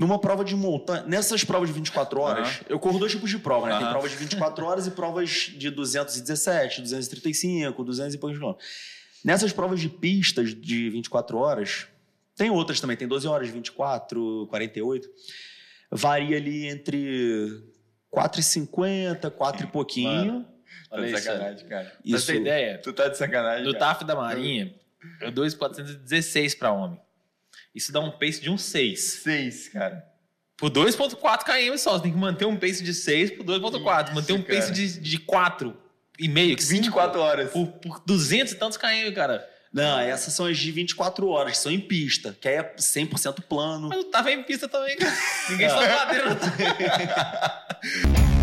Numa prova de montanha, nessas provas de 24 horas, Aham. eu corro dois tipos de prova, né? Tem Aham. provas de 24 horas e provas de 217, 235, 200 e poucos quilômetros. Nessas provas de pistas de 24 horas, tem outras também, tem 12 horas, 24, 48. Varia ali entre 4,50, 4 e pouquinho. Tá Olha de isso. sacanagem, cara. Pra Isso. você ter ideia, Tu tá de sacanagem, cara. TAF da Marinha, é 2,416 para homem. Isso dá um pace de um 6. Seis, cara. Por 2,4 km só. Você tem que manter um pace de 6 por 2,4. Isso, Manter um cara. pace de, de 4 e meio. que 24 horas. Por, por 200 e tantos km, cara. Não, essas são as de 24 horas, que são em pista, que aí é 100% plano. Mas eu tava em pista também, cara. Ninguém sobe ladeira.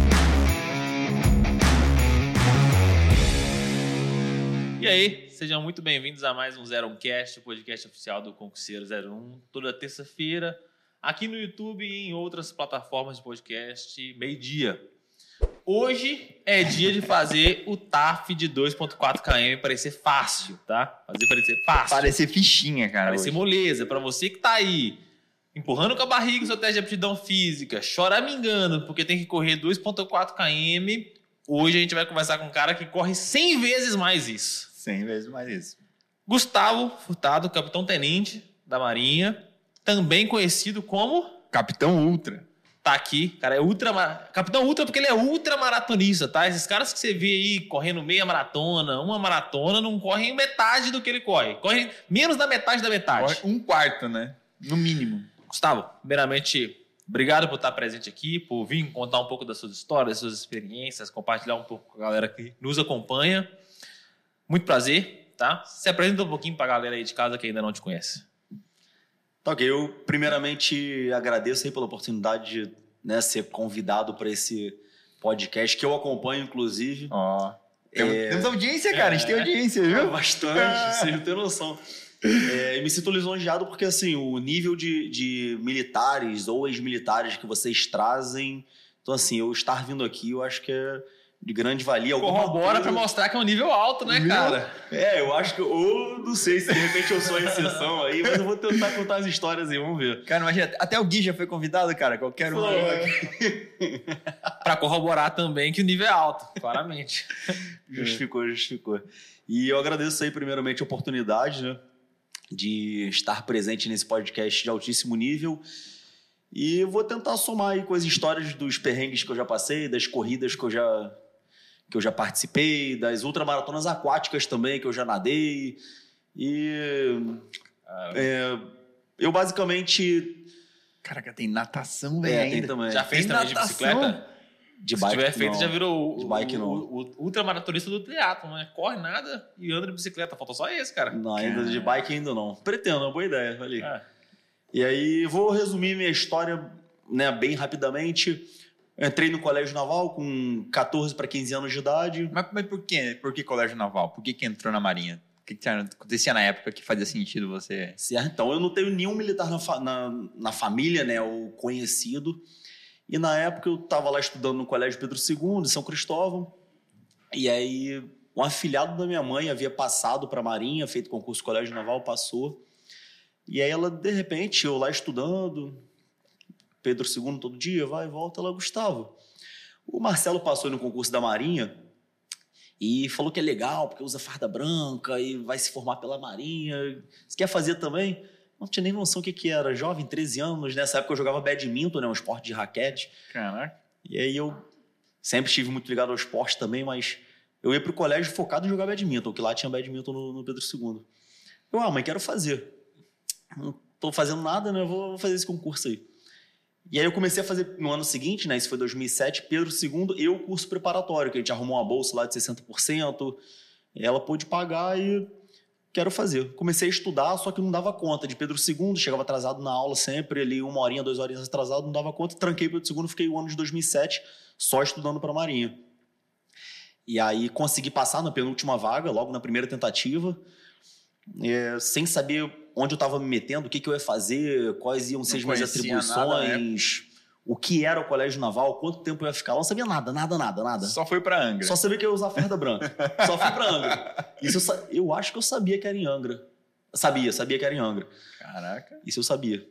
E aí, sejam muito bem-vindos a mais um Zero Cast, o podcast oficial do Concurseiro 01, toda terça-feira, aqui no YouTube e em outras plataformas de podcast, meio-dia. Hoje é dia de fazer o TAF de 2.4 km parecer fácil, tá? Fazer parecer fácil. Parecer fichinha, cara. Parecer hoje. moleza. Pra você que tá aí empurrando com a barriga o seu teste de aptidão física, choramingando porque tem que correr 2.4 km, hoje a gente vai conversar com um cara que corre 100 vezes mais isso. 100 vezes mais isso. Gustavo Furtado, capitão tenente da Marinha, também conhecido como Capitão Ultra. tá aqui, cara, é ultra capitão ultra porque ele é ultra maratonista, tá? Esses caras que você vê aí correndo meia maratona, uma maratona, não correm metade do que ele corre. Correm menos da metade da metade. Corre Um quarto, né? No mínimo. Gustavo, primeiramente, obrigado por estar presente aqui, por vir contar um pouco das suas histórias, das suas experiências, compartilhar um pouco com a galera que nos acompanha. Muito prazer, tá? Se apresenta um pouquinho pra galera aí de casa que ainda não te conhece. Tá ok, eu primeiramente agradeço aí pela oportunidade de né, ser convidado para esse podcast que eu acompanho, inclusive. Ó. Temos, É. temos audiência, cara. A gente tem audiência, viu? Bastante, vocês não têm noção. É, e me sinto lisonjeado porque, assim, o nível de, de militares ou ex-militares que vocês trazem. Então, assim, eu estar vindo aqui, eu acho que é de grande valia. Alguma Corrobora pra coisa- mostrar que é um nível alto, né, Viu? cara? É, eu acho que. Ou não sei se de repente eu sou a exceção aí, mas eu vou tentar contar as histórias aí, vamos ver. Cara, imagina, até o Gui já foi convidado, cara. Qualquer um. Pra corroborar também que o nível é alto, claramente. Justificou, justificou. E eu agradeço aí, primeiramente, a oportunidade, né? De estar presente nesse podcast de altíssimo nível. E vou tentar somar aí com as histórias dos perrengues que eu já passei, das corridas que eu já, que eu já participei, das ultramaratonas aquáticas também que eu já nadei. E é, eu basicamente. Caraca, tem natação, velho. É, ainda. tem também. Já fez Tem também de natação? bicicleta? De Se bike. tiver feito, não. já virou De bike, o, não. o, o ultramaratonista do triatlo, né? Corre nada e anda de bicicleta. Faltou só esse, cara. Não, ainda de bike ainda não. Pretendo, é uma boa ideia. Ali. É. E aí, vou resumir minha história né, bem rapidamente. Entrei no colégio naval com 14 para 15 anos de idade. Mas, mas por quê? Por que colégio naval? Por que, que entrou na marinha? O que, que acontecia na época que fazia sentido você. Certo? Então, eu não tenho nenhum militar na, fa- na, na família, né, ou conhecido. E na época eu estava lá estudando no Colégio Pedro II, de São Cristóvão. E aí, um afilhado da minha mãe havia passado para a Marinha, feito concurso Colégio Naval, passou. E aí ela, de repente, eu lá estudando, Pedro II todo dia, vai e volta, ela, Gustavo. O Marcelo passou no concurso da Marinha e falou que é legal, porque usa farda branca e vai se formar pela Marinha. Você quer fazer também? Não tinha nem noção o que, que era. Jovem, 13 anos. Nessa época eu jogava badminton, né? Um esporte de raquete. Caraca. E aí eu sempre estive muito ligado ao esporte também, mas eu ia pro colégio focado em jogar badminton, que lá tinha badminton no, no Pedro II. Eu, ah, mãe, quero fazer. Não tô fazendo nada, né? Vou, vou fazer esse concurso aí. E aí eu comecei a fazer no ano seguinte, né? Isso foi 2007, Pedro II e o curso preparatório, que a gente arrumou uma bolsa lá de 60%. Ela pôde pagar e quero fazer. Comecei a estudar, só que não dava conta de Pedro II, chegava atrasado na aula sempre, ali uma horinha, duas horinhas atrasado, não dava conta, tranquei Pedro II, fiquei o ano de 2007 só estudando para Marinha. E aí consegui passar na penúltima vaga, logo na primeira tentativa, é, sem saber onde eu estava me metendo, o que, que eu ia fazer, quais iam ser as minhas conhecia nada, né? atribuições, o que era o colégio naval, quanto tempo eu ia ficar lá, não sabia nada, nada, nada, nada. Só foi pra Angra. Só sabia que eu ia usar farda branca. Só fui pra Angra. Isso eu, eu acho que eu sabia que era em Angra. Sabia, sabia que era em Angra. Caraca. Isso eu sabia.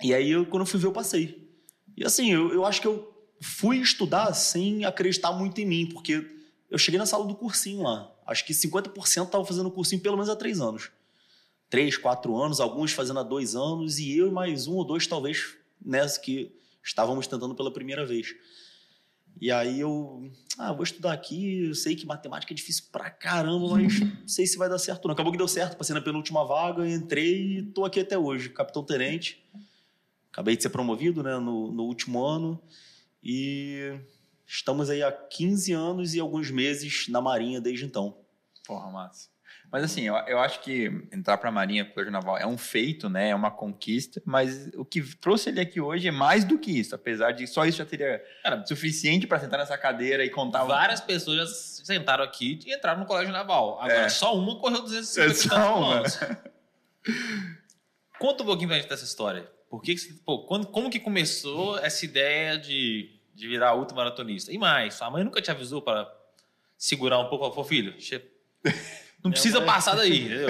E aí, eu, quando eu fui ver, eu passei. E assim, eu, eu acho que eu fui estudar sem acreditar muito em mim, porque eu cheguei na sala do cursinho lá. Acho que 50% estavam fazendo cursinho pelo menos há três anos. Três, quatro anos, alguns fazendo há dois anos, e eu e mais um ou dois, talvez, nessa que estávamos tentando pela primeira vez. E aí eu, ah, vou estudar aqui, eu sei que matemática é difícil pra caramba, mas não sei se vai dar certo não. Acabou que deu certo, passei na penúltima vaga, entrei e tô aqui até hoje, capitão tenente. Acabei de ser promovido, né, no, no último ano e estamos aí há 15 anos e alguns meses na Marinha desde então. Porra, massa. Mas assim, eu, eu acho que entrar para a Marinha, para o Naval, é um feito, né? É uma conquista, mas o que trouxe ele aqui hoje é mais do que isso, apesar de só isso já teria Cara, suficiente para sentar nessa cadeira e contar várias pessoas já sentaram aqui e entraram no colégio naval. Agora, É. só uma correu 250 É quilômetros. Conta um pouquinho pra gente dessa história. Por que que você- pô, quando, como que começou essa ideia de, de virar ultramaratonista? E mais, sua mãe nunca te avisou para segurar um pouco? Falou, filho, che- não precisa mãe- passar daí, entendeu?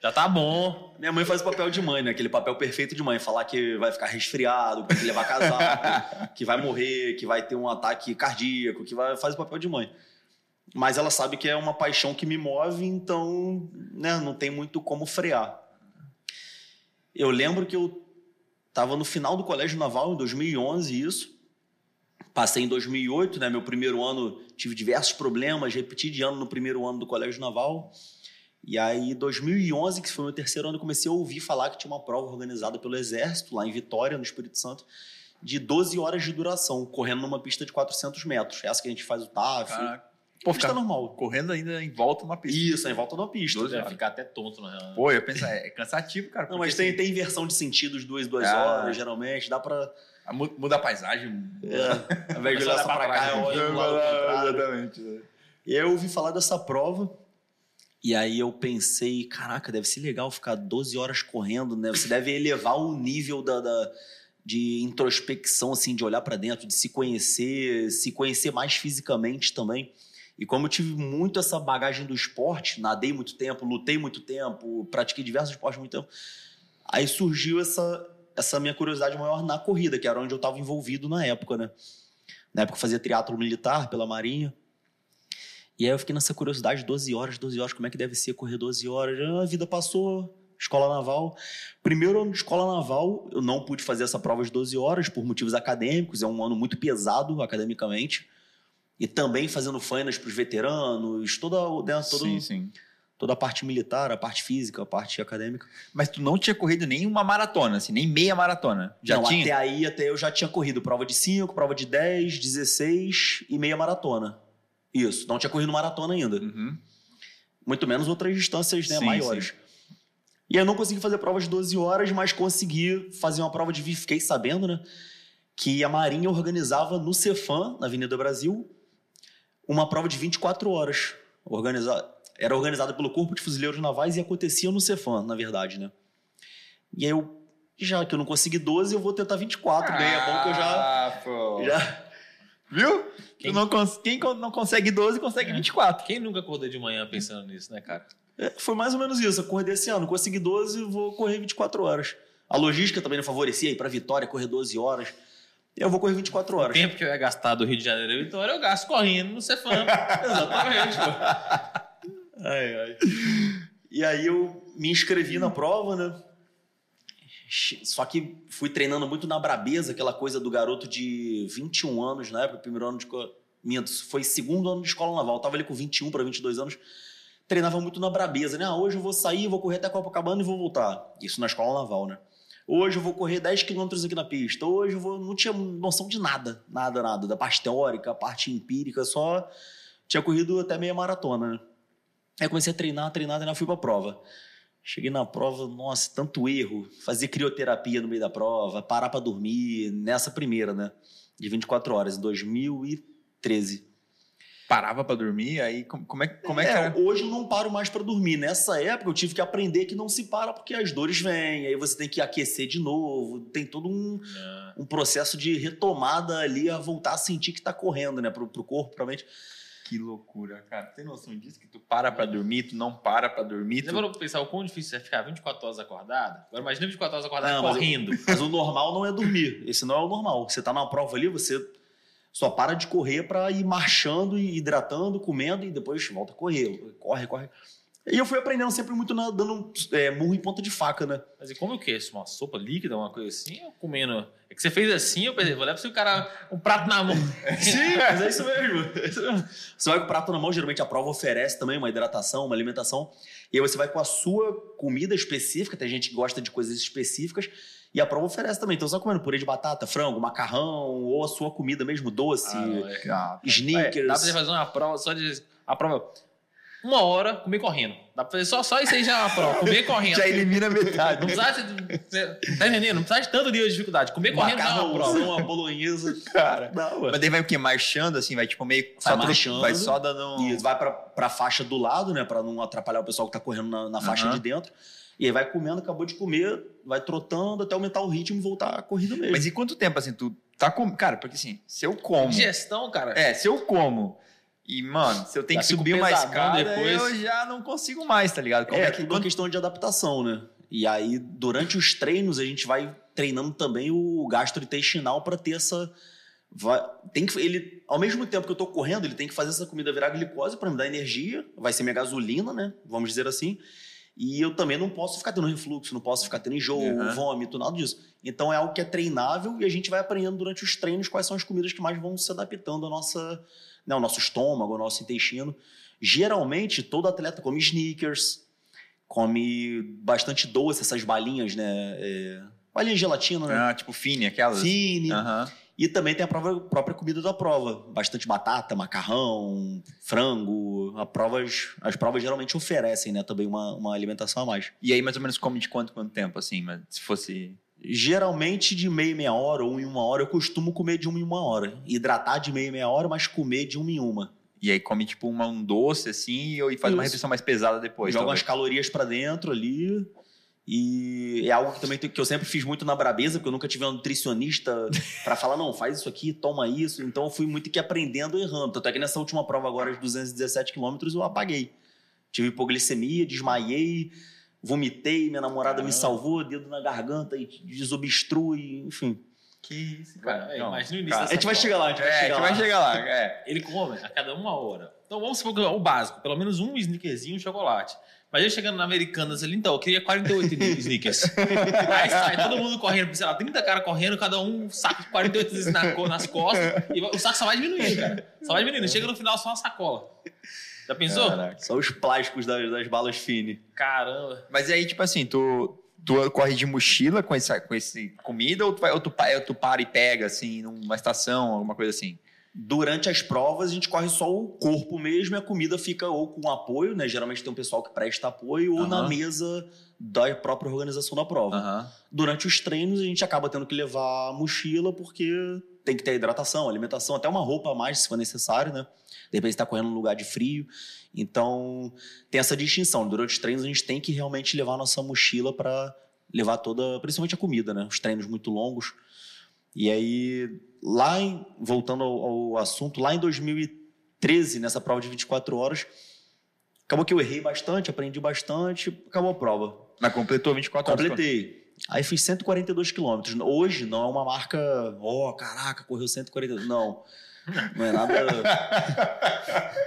Já tá bom. Minha mãe faz o papel de mãe, né? Aquele papel perfeito de mãe. Falar que vai ficar resfriado, que que levar casaco, que vai morrer, que vai ter um ataque cardíaco, que vai faz o papel de mãe. Mas ela sabe que é uma paixão que me move, então né, não tem muito como frear. Eu lembro que eu estava no final do colégio naval, em 2011, isso. Passei em 2008, né? Meu primeiro ano tive diversos problemas, repeti de ano no primeiro ano do colégio naval. E aí, 2011, que foi meu terceiro ano, eu comecei a ouvir falar que tinha uma prova organizada pelo Exército, lá em Vitória, no Espírito Santo, de 12 horas de duração, correndo numa pista de 400 metros. Essa que a gente faz o TAF. Caraca. Pô, pista normal. correndo ainda em volta uma pista. Isso, em volta de uma pista. 12 Deve horas. ficar até tonto, na real. Pô, eu penso, é cansativo, cara. Não, mas tem, assim, tem inversão de sentidos duas, duas Ah. horas, geralmente. Dá pra. Mu- Muda a paisagem. É, ao invés de olhar só pra cá, eu né? olho contrário. Exatamente. né? E aí eu ouvi falar dessa prova. E aí eu pensei, caraca, deve ser legal ficar 12 horas correndo, né? Você deve elevar o nível da, da- de introspecção, assim, de olhar pra dentro, de se conhecer, se conhecer mais fisicamente também. E como eu tive muito essa bagagem do esporte, nadei muito tempo, lutei muito tempo, pratiquei diversos esportes muito tempo, aí surgiu essa, essa minha curiosidade maior na corrida, que era onde eu estava envolvido na época, né? Na época eu fazia triatlo militar pela Marinha. E aí eu fiquei nessa curiosidade, 12 horas, 12 horas, como é que deve ser correr 12 horas? Ah, A vida passou, escola naval. Primeiro ano de escola naval, eu não pude fazer essa prova de 12 horas por motivos acadêmicos, é um ano muito pesado academicamente. E também fazendo fainas para os veteranos, toda, né, todo, Sim, sim. Toda a parte militar, a parte física, a parte acadêmica. Mas tu não tinha corrido nem uma maratona, assim, nem meia maratona. Já não, tinha? até aí, até eu já tinha corrido prova de 5, prova de 10, 16 e meia maratona. Isso, não tinha corrido maratona ainda. Uhum. muito menos outras distâncias né, Sim, maiores. E aí eu não consegui fazer prova de 12 horas, mas consegui fazer uma prova de Fiquei sabendo, né? Que a Marinha organizava no Cefam, na Avenida Brasil, uma prova de 24 horas. Organiza... Era organizada pelo Corpo de Fuzileiros Navais e acontecia no Cefam, na verdade, né? E aí eu, já que eu não consegui 12, eu vou tentar 24, bem, é bom que eu já. Ah, pô. já... Viu? Quem- não cons- Quem não consegue 12, consegue É. 24. Quem nunca acordou de manhã pensando nisso, né, cara? É, foi mais ou menos isso. Eu corri desse ano. Consegui 12, vou correr 24 horas. A logística também não favorecia ir para Vitória, correr 12 horas. Eu vou correr 24 O horas. tempo que eu ia gastar do Rio de Janeiro e Vitória, eu gasto correndo no Cefam. Exatamente, pô. Ai, ai. E aí eu me inscrevi na prova, né? Só que fui treinando muito na brabeza, aquela coisa do garoto de 21 anos na época, primeiro ano de. Minto, foi segundo ano de escola naval. Eu tava ali com 21 para 22 anos. Treinava muito na brabeza, né? Ah, hoje eu vou sair, vou correr até Copacabana e vou voltar. Isso na escola naval, né? Hoje eu vou correr 10 quilômetros aqui na pista. Hoje eu vou. Não tinha noção de nada. Nada, nada. Da parte teórica, a parte empírica, só. Tinha corrido até meia maratona, né? Aí eu comecei a treinar, treinar, treinar, fui pra prova. Cheguei na prova, nossa, tanto erro. Fazer crioterapia no meio da prova, parar pra dormir, nessa primeira, né? De 24 horas, em 2013. Parava pra dormir, aí como, é, como é, que era? Hoje eu não paro mais pra dormir. Nessa época eu tive que aprender que não se para porque as dores vêm, aí você tem que aquecer de novo, tem todo um, um processo de retomada ali a voltar a sentir que tá correndo, né? Pro, pro corpo, pra mente. Que loucura, cara. Tem noção disso? Que tu para pra dormir, tu não para pra dormir. Você Tu... parou pra pensar o quão difícil é ficar 24 horas acordado? Agora imagina 24 horas acordado Não, mas correndo. Mas o normal não é dormir. Esse não é o normal. Você tá numa prova ali, você só para de correr para ir marchando e hidratando, comendo e depois volta a correr. Corre, corre. E eu fui aprendendo sempre muito na- dando é, murro em ponta de faca, né? Mas e como o quê? Uma sopa líquida, uma coisa assim? Ou comendo? É que você fez assim, eu pensei, vou levar o cara um prato na mão. Sim, mas é isso mesmo. É isso mesmo. Você vai com o prato na mão, geralmente a prova oferece também uma hidratação, uma alimentação. E aí você vai com a sua comida específica, tem gente que gosta de coisas específicas, e a prova oferece também. Então você vai comendo purê de batata, frango, macarrão, ou a sua comida mesmo, doce, Ah, é. Sneakers. Dá pra você fazer uma prova só de. A prova. Uma hora, comer correndo. Dá pra fazer só, só isso aí já é uma prova. Comer correndo. já elimina metade. Não precisa de. Tá entendendo? Não precisa de tanto nível de dificuldade. Comer correndo já é uma prova. uma bolonhesa. Cara. Não. Mas daí vai o quê? Marchando, assim, vai tipo meio. Só Vai tro- marchando. Vai só dando. E vai pra, pra faixa do lado, né? Pra não atrapalhar o pessoal que tá correndo na, na faixa de dentro. E aí vai comendo, acabou de comer, vai trotando até aumentar o ritmo e voltar a corrida mesmo. Mas e quanto tempo, assim, tu tá com. Cara, porque assim, se eu como. Digestão, cara. É, se eu como. E, mano, se eu tenho Já que subir uma pesadão escada, depois. eu já não consigo mais, tá ligado? Como É, que- tudo uma questão de adaptação, né? E aí, durante os treinos, a gente vai treinando também o gastrointestinal para ter essa. vai- tem que, ele, ao mesmo tempo que eu tô correndo, ele tem que fazer essa comida virar glicose para me dar energia, vai ser minha gasolina, né? Vamos dizer assim. E eu também não posso ficar tendo refluxo, não posso ficar tendo enjoo, Uhum. vômito, nada disso. Então é algo que é treinável e a gente vai aprendendo durante os treinos quais são as comidas que mais vão se adaptando à nossa, né, ao nosso estômago, ao nosso intestino. Geralmente, todo atleta come sneakers, come bastante doce, essas balinhas, né? É, balinha de gelatina, né? Ah, tipo fine, aquelas. Fine. Aham. E também tem a prova- própria comida da prova. Bastante batata, macarrão, frango. A provas, as provas geralmente oferecem, né? Também uma, uma alimentação a mais. E aí, mais ou menos, come de quanto, quanto tempo, assim? Mas se fosse. Geralmente de meia em meia hora ou em uma hora, eu costumo comer de uma em uma hora. Hidratar de meia em meia hora, mas comer de uma em uma. E aí come, tipo, uma- um doce, assim, e faz uma Isso. refeição mais pesada depois. Joga talvez. umas calorias pra dentro ali. E é algo que também que eu sempre fiz muito na Brabeza, porque eu nunca tive um nutricionista pra falar, não, faz isso aqui, toma isso. Então eu fui muito que aprendendo e errando. Tanto é que nessa última prova agora, de 217 quilômetros, eu apaguei. Tive hipoglicemia, desmaiei, vomitei, minha namorada me salvou, dedo na garganta e desobstrui, enfim. Que isso, Cara, cara. é, Não. imagina o início Cara, A gente vai chegar lá, a gente vai É, a chegar gente lá. vai chegar lá. É. Ele come a cada uma hora. Então vamos supor que o básico, pelo menos um sneakerzinho e um chocolate. Mas ele chegando na Americanas ali, então, eu queria 48 sneakers. Aí sai todo mundo correndo, sei lá, 30 caras correndo, cada um um saco de 48 sneakers nas costas. E o saco só vai diminuindo, cara. Só vai diminuindo. Chega no final só uma sacola. Já pensou? Caraca. Só os plásticos das, das balas fine. Caramba. Mas aí, tipo assim, tu, tu corre de mochila com essa com esse comida ou tu, vai, ou, tu, ou tu para e pega, assim, numa estação, alguma coisa assim? Durante as provas, a gente corre só o corpo mesmo e a comida fica ou com apoio, né? Geralmente tem um pessoal que presta apoio, ou Aham. na mesa da própria organização da prova. Aham. Durante os treinos, a gente acaba tendo que levar a mochila, porque tem que ter hidratação, alimentação, até uma roupa a mais, se for necessário, né? De repente você tá correndo num lugar de frio. Então, tem essa distinção. Durante os treinos, a gente tem que realmente levar a nossa mochila para levar toda, principalmente a comida, né? Os treinos muito longos. E aí, lá, em- voltando ao, ao assunto, lá em 2013, nessa prova de 24 horas, acabou que eu errei bastante, aprendi bastante, acabou a prova. Mas completou 24 horas. Completei. Aí fiz 142 quilômetros. Hoje não é uma marca, ó, caraca, correu 142. Não. Não é nada.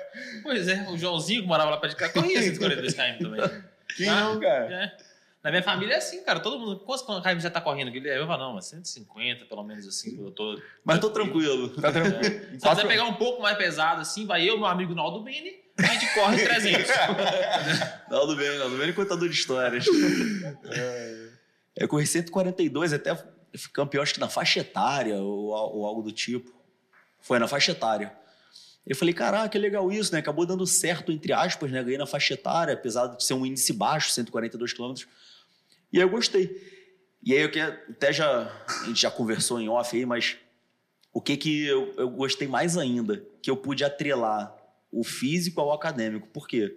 Pois é, o Joãozinho que morava lá perto de casa corria 142 km também. Que Ah, não, cara? É. Na minha família é assim, cara. Todo mundo. Quantos km já tá correndo? Guilherme? Eu falo, não, mas 150, pelo menos assim, eu tô. Mas tô tranquilo. Tá tranquilo. Se você pegar um pouco mais pesado assim, vai eu, meu amigo Naldo Beni, a gente corre 300. Não, do bem, não, do bem contador de histórias. Eu corri 142, até campeão, acho que na faixa etária ou, ou algo do tipo. Foi na faixa etária. Eu falei, caraca, que legal isso, né? Acabou dando certo, entre aspas, né? Ganhei na faixa etária, apesar de ser um índice baixo, 142 quilômetros. E aí eu gostei. E aí eu que até já a gente já conversou em off aí, mas o que que eu, eu gostei mais ainda, que eu pude atrelar o físico ao acadêmico. Por quê?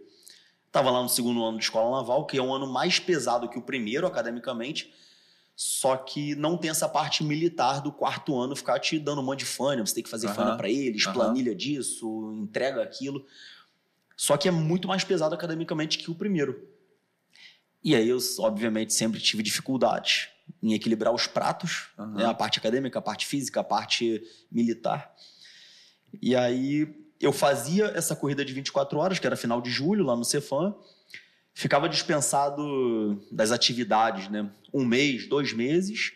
Tava lá no segundo ano de escola naval, que é um ano mais pesado que o primeiro academicamente. Só que não tem essa parte militar do quarto ano ficar te dando um monte de fã, você tem que fazer Aham. fã para eles, Aham. planilha disso, entrega aquilo. Só que é muito mais pesado academicamente que o primeiro. E aí eu, obviamente, sempre tive dificuldades em equilibrar os pratos, Aham. né? a parte acadêmica, a parte física, a parte militar. E aí eu fazia essa corrida de 24 horas, que era final de julho, lá no Cefam, ficava dispensado das atividades, né? Um mês, dois meses.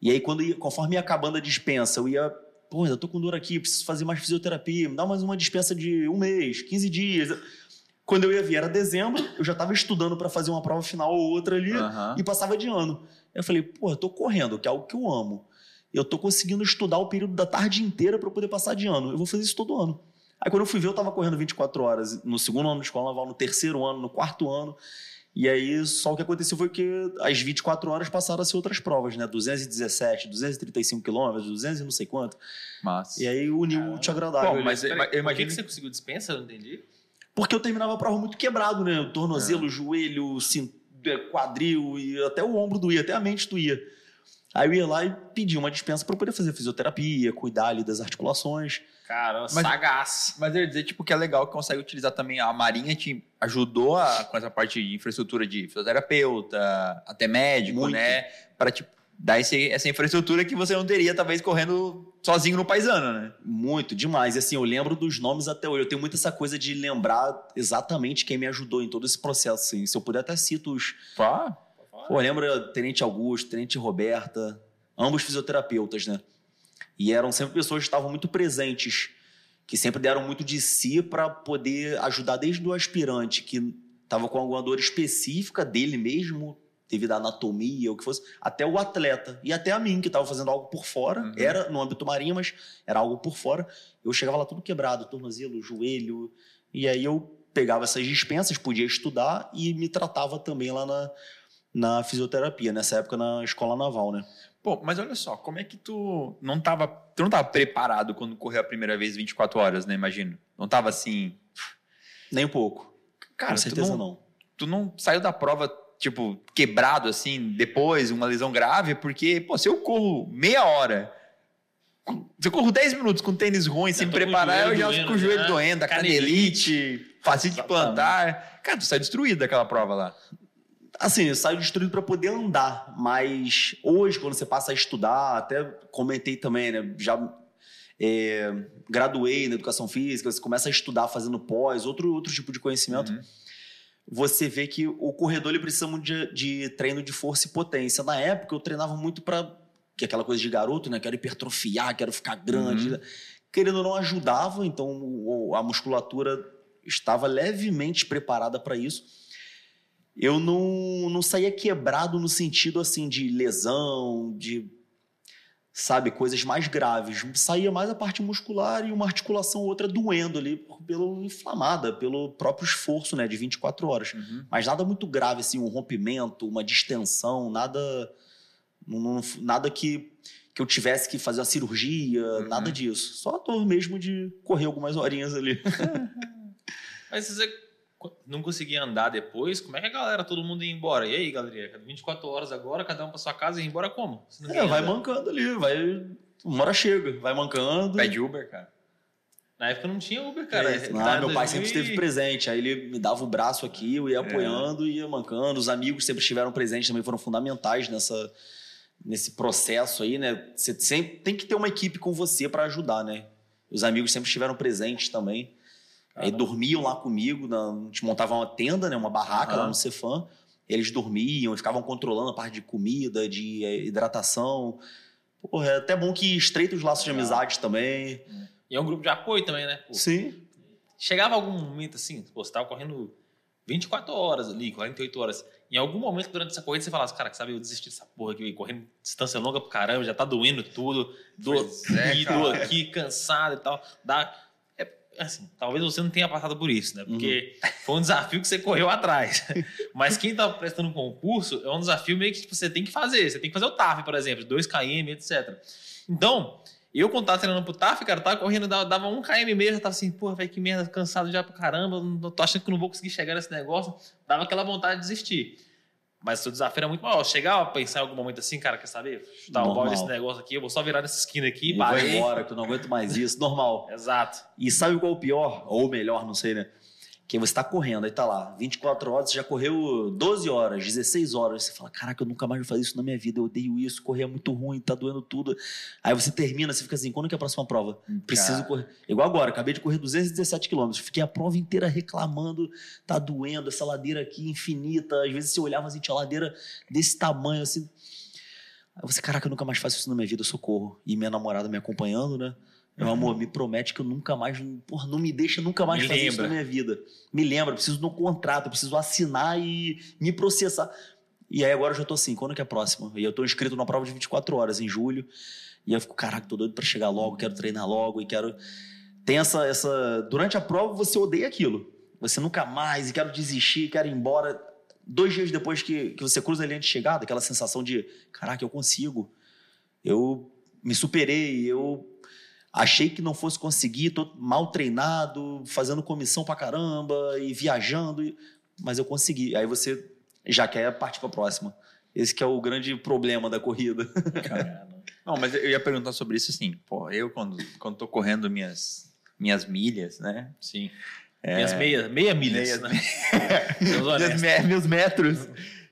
E aí, quando ia- conforme ia acabando a dispensa, eu ia, pô, ainda tô com dor aqui, preciso fazer mais fisioterapia, me dá mais uma dispensa de um mês, 15 dias. Quando eu ia ver, era dezembro, eu já estava estudando para fazer uma prova final ou outra ali Aham. e passava de ano. Eu falei, pô, eu tô correndo, que é algo que eu amo. Eu tô conseguindo estudar o período da tarde inteira para poder passar de ano. Eu vou fazer isso todo ano. Aí quando eu fui ver, eu tava correndo 24 horas no segundo ano de escola naval, no terceiro ano, no quarto ano. E aí, só o que aconteceu foi que as 24 horas passaram a ser outras provas, né? 217, 235 quilômetros, 200 e não sei quanto. Massa. E aí uniu o útil agradável. Bom, ali. mas eu, imagino que você conseguiu dispensa? Eu não entendi. Porque eu terminava a prova muito quebrado, né? O tornozelo, o joelho, cin- é, quadril e até o ombro doía, até a mente doía. Aí eu ia lá e pedia uma dispensa para poder fazer fisioterapia, cuidar ali das articulações. Cara, Mas- sagaz. Mas eu ia dizer, tipo, que é legal que consegue utilizar também. A Marinha te ajudou a- com essa parte de infraestrutura de fisioterapeuta, até médico, Muito. né? Para tipo, dar esse- essa infraestrutura que você não teria, talvez, correndo sozinho no paisano, né? Muito, demais. E assim, eu lembro dos nomes até hoje. Eu tenho muito essa coisa de lembrar exatamente quem me ajudou em todo esse processo. Assim. Se eu puder, até cito os. Pá. Pô, lembra Tenente Augusto, Tenente Roberta, ambos fisioterapeutas, né? E eram sempre pessoas que estavam muito presentes, que sempre deram muito de si para poder ajudar desde o aspirante, que estava com alguma dor específica dele mesmo, devido à anatomia, ou o que fosse, até o atleta. E até a mim, que estava fazendo algo por fora. Uhum. Era no âmbito marinho, mas era algo por fora. Eu chegava lá tudo quebrado, tornozelo, joelho. E aí eu pegava essas dispensas, podia estudar e me tratava também lá na, na fisioterapia, nessa época na escola naval, né? Pô, mas olha só, como é que tu não tava. Tu não tava preparado quando correu a primeira vez 24 horas, né? Imagino. Não tava assim. Nem um pouco. Cara, Com certeza tu não, não. tu não saiu da prova, tipo, quebrado assim, depois, uma lesão grave, porque, pô, se eu corro meia hora. Se eu corro 10 minutos com tênis ruim, sem preparar, eu já fico com o joelho né? doendo, a canelite, fácil de plantar. Cara, tu sai destruído daquela prova lá. Assim, eu saio destruído para poder andar, mas hoje, quando você passa a estudar, até comentei também, né? Já é, graduei na educação física, você começa a estudar fazendo pós, outro, outro tipo de conhecimento. Uhum. Você vê que o corredor ele precisa de, de treino de força e potência. Na época, eu treinava muito para. Que é aquela coisa de garoto, né? Quero hipertrofiar, quero ficar grande. Uhum. Querendo ou não, ajudava, então a musculatura estava levemente preparada para isso eu não, não saía quebrado no sentido assim de lesão, de sabe, coisas mais graves. Saía mais a parte muscular e uma articulação ou outra doendo ali pelo inflamada, pelo próprio esforço, né, de 24 horas. Uhum. Mas nada muito grave assim, um rompimento, uma distensão, nada não- nada que que eu tivesse que fazer uma cirurgia, Uhum. nada disso. Só a dor mesmo de correr algumas horinhas ali. Mas você não conseguia andar depois, como é que a galera, todo mundo ia embora? E aí, galerinha? 24 horas agora, cada um pra sua casa e ir embora como? É, vai mancando ali, vai uma hora chega, vai mancando. Pede Uber, cara. Na época não tinha Uber, cara. É, não, meu pai 2000 sempre esteve presente. Aí ele me dava o braço aqui, eu É. ia apoiando e ia mancando. Os amigos sempre estiveram presentes, também foram fundamentais nessa, nesse processo aí, né? Você sempre tem que ter uma equipe com você para ajudar, né? Os amigos sempre estiveram presentes também. Aí dormiam lá comigo, na, a gente montava uma tenda, né? Uma barraca lá Aham. no Cefam. Eles dormiam, ficavam controlando a parte de comida, de eh, hidratação. Porra, é até bom que estreita os laços de amizade também. E é um grupo de apoio também, né? Pô, Sim. Chegava algum momento assim, pô, você tava correndo 24 horas ali, 48 horas. Em algum momento durante essa corrida você falasse, cara, sabe, eu desisti dessa porra aqui, correndo distância longa pro caramba, já tá doendo tudo, dor Pois é, dor aqui, cansado e tal. Dá, assim, talvez você não tenha passado por isso, né? Porque foi um desafio que você correu atrás. Mas quem tá prestando concurso é um desafio meio que tipo, você tem que fazer. Você tem que fazer o TAF, por exemplo, 2km, etc. Então, eu, quando tava treinando pro TAF, cara, tava correndo, dava, dava um km e meio, já tava assim, porra, velho, que merda, cansado já pra caramba, não tô achando que não vou conseguir chegar nesse negócio. Dava aquela vontade de desistir. Mas o seu desafio era muito maior. Chegar a pensar em algum momento assim, cara, quer saber? Chutar o Normal. balde desse negócio aqui, eu vou só virar nessa esquina aqui, E vai embora, que eu não aguento mais isso. Normal. Exato. E sabe qual é o pior? Ou melhor, não sei, né? Que você tá correndo, aí tá lá, 24 horas, você já correu 12 horas, 16 horas. Você fala, caraca, eu nunca mais vou fazer isso na minha vida, eu odeio isso, correr é muito ruim, tá doendo tudo. Aí você termina, você fica assim, quando que é a próxima prova? Preciso Cara. correr. Igual agora, acabei de correr 217 quilômetros. Fiquei a prova inteira reclamando, tá doendo, essa ladeira aqui infinita. Às vezes você olhava assim, tinha ladeira desse tamanho, assim. Aí você, caraca, eu nunca mais faço isso na minha vida, socorro. E minha namorada me acompanhando, né? Meu amor, me promete que eu nunca mais. Porra, não me deixa nunca mais Me fazer isso lembra. na minha vida. Me lembra, preciso um contrato, preciso assinar e me processar. E aí agora eu já tô assim, quando que é a próxima? E eu tô inscrito numa prova de 24 horas, em julho. E eu fico, caraca, tô doido pra chegar logo, quero treinar logo e quero. Tem essa, essa. Durante a prova você odeia aquilo. Você nunca mais, e quero desistir, quero ir embora. Dois dias depois que, que você cruza a linha de chegada, aquela sensação de, caraca, eu consigo. Eu me superei, eu achei que não fosse conseguir, tô mal treinado, fazendo comissão pra caramba e viajando, mas eu consegui. Aí você já quer partir pra próxima. Esse que é o grande problema da corrida. Não, mas eu ia perguntar sobre isso assim. Pô, eu quando, quando tô correndo minhas, minhas milhas, né? Sim. Minhas meia, meia milhas, Meias- né? Meus, me- meus metros.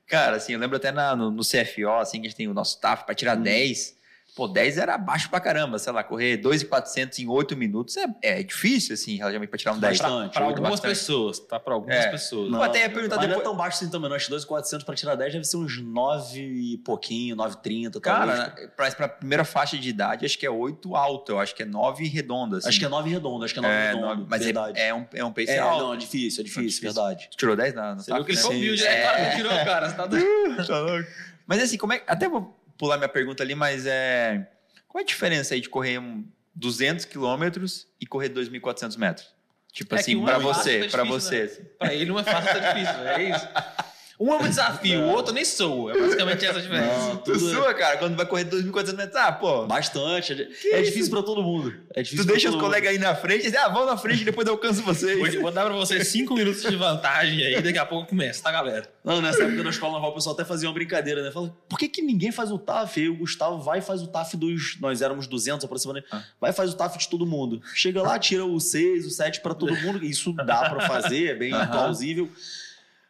Cara, assim, eu lembro até na- no, no CFO, assim, que a gente tem o nosso TAF pra tirar 10. Pô, 10 era baixo pra caramba, sei lá, correr 2,400 em 8 minutos é, é difícil, assim, relativamente pra tirar um 10. Bastante. Para oito algumas bastante. pessoas, tá? Para algumas É. pessoas. Não, até ia perguntar mas não é depois- tão baixo assim também, não. Acho que 2,400 pra tirar 10 deve ser uns 9 e pouquinho, 9,30. Cara, pra, pra primeira faixa de idade, acho que é 8 alto, eu acho que é 9 redonda. Assim. acho que é 9 redondo, acho que é 9 é, redondo. nove- mas verdade. é, é um, é um pace É, alto. não, é difícil, é difícil, difícil. verdade. Tu tirou 10 na, no Você viu que ele foi né? humilde, Sim, né? Claro que tirou, cara. Você tá doido. Mas assim, como é. Até vou pular minha pergunta ali, mas é. Qual é a diferença aí de correr um 200 quilômetros e correr 2.400 metros? Tipo É assim, um pra é você, pra difícil, você. né? assim. Pra ele não é fácil, tá difícil. É isso. Um é um desafio, o outro nem sou. É basicamente essa a diferença. Não, Tu tudo sua, cara, quando vai correr 2.400 metros, ah, pô. Bastante. É, é difícil pra todo mundo. É difícil Tu deixa os colegas aí na frente e diz, ah, vão na frente, depois eu alcanço vocês. Vou, vou dar pra vocês cinco minutos de vantagem aí, daqui a pouco começa, tá, galera? Não, nessa época na escola naval o pessoal até fazia uma brincadeira, né? Fala, por que, que ninguém faz o TAF? Aí o Gustavo vai e faz o TAF dos. Nós éramos 200 aproximadamente. Ah. Vai e faz o TAF de todo mundo. Chega lá, tira o 6, o 7 pra todo mundo. Isso dá pra fazer, é bem Aham. plausível.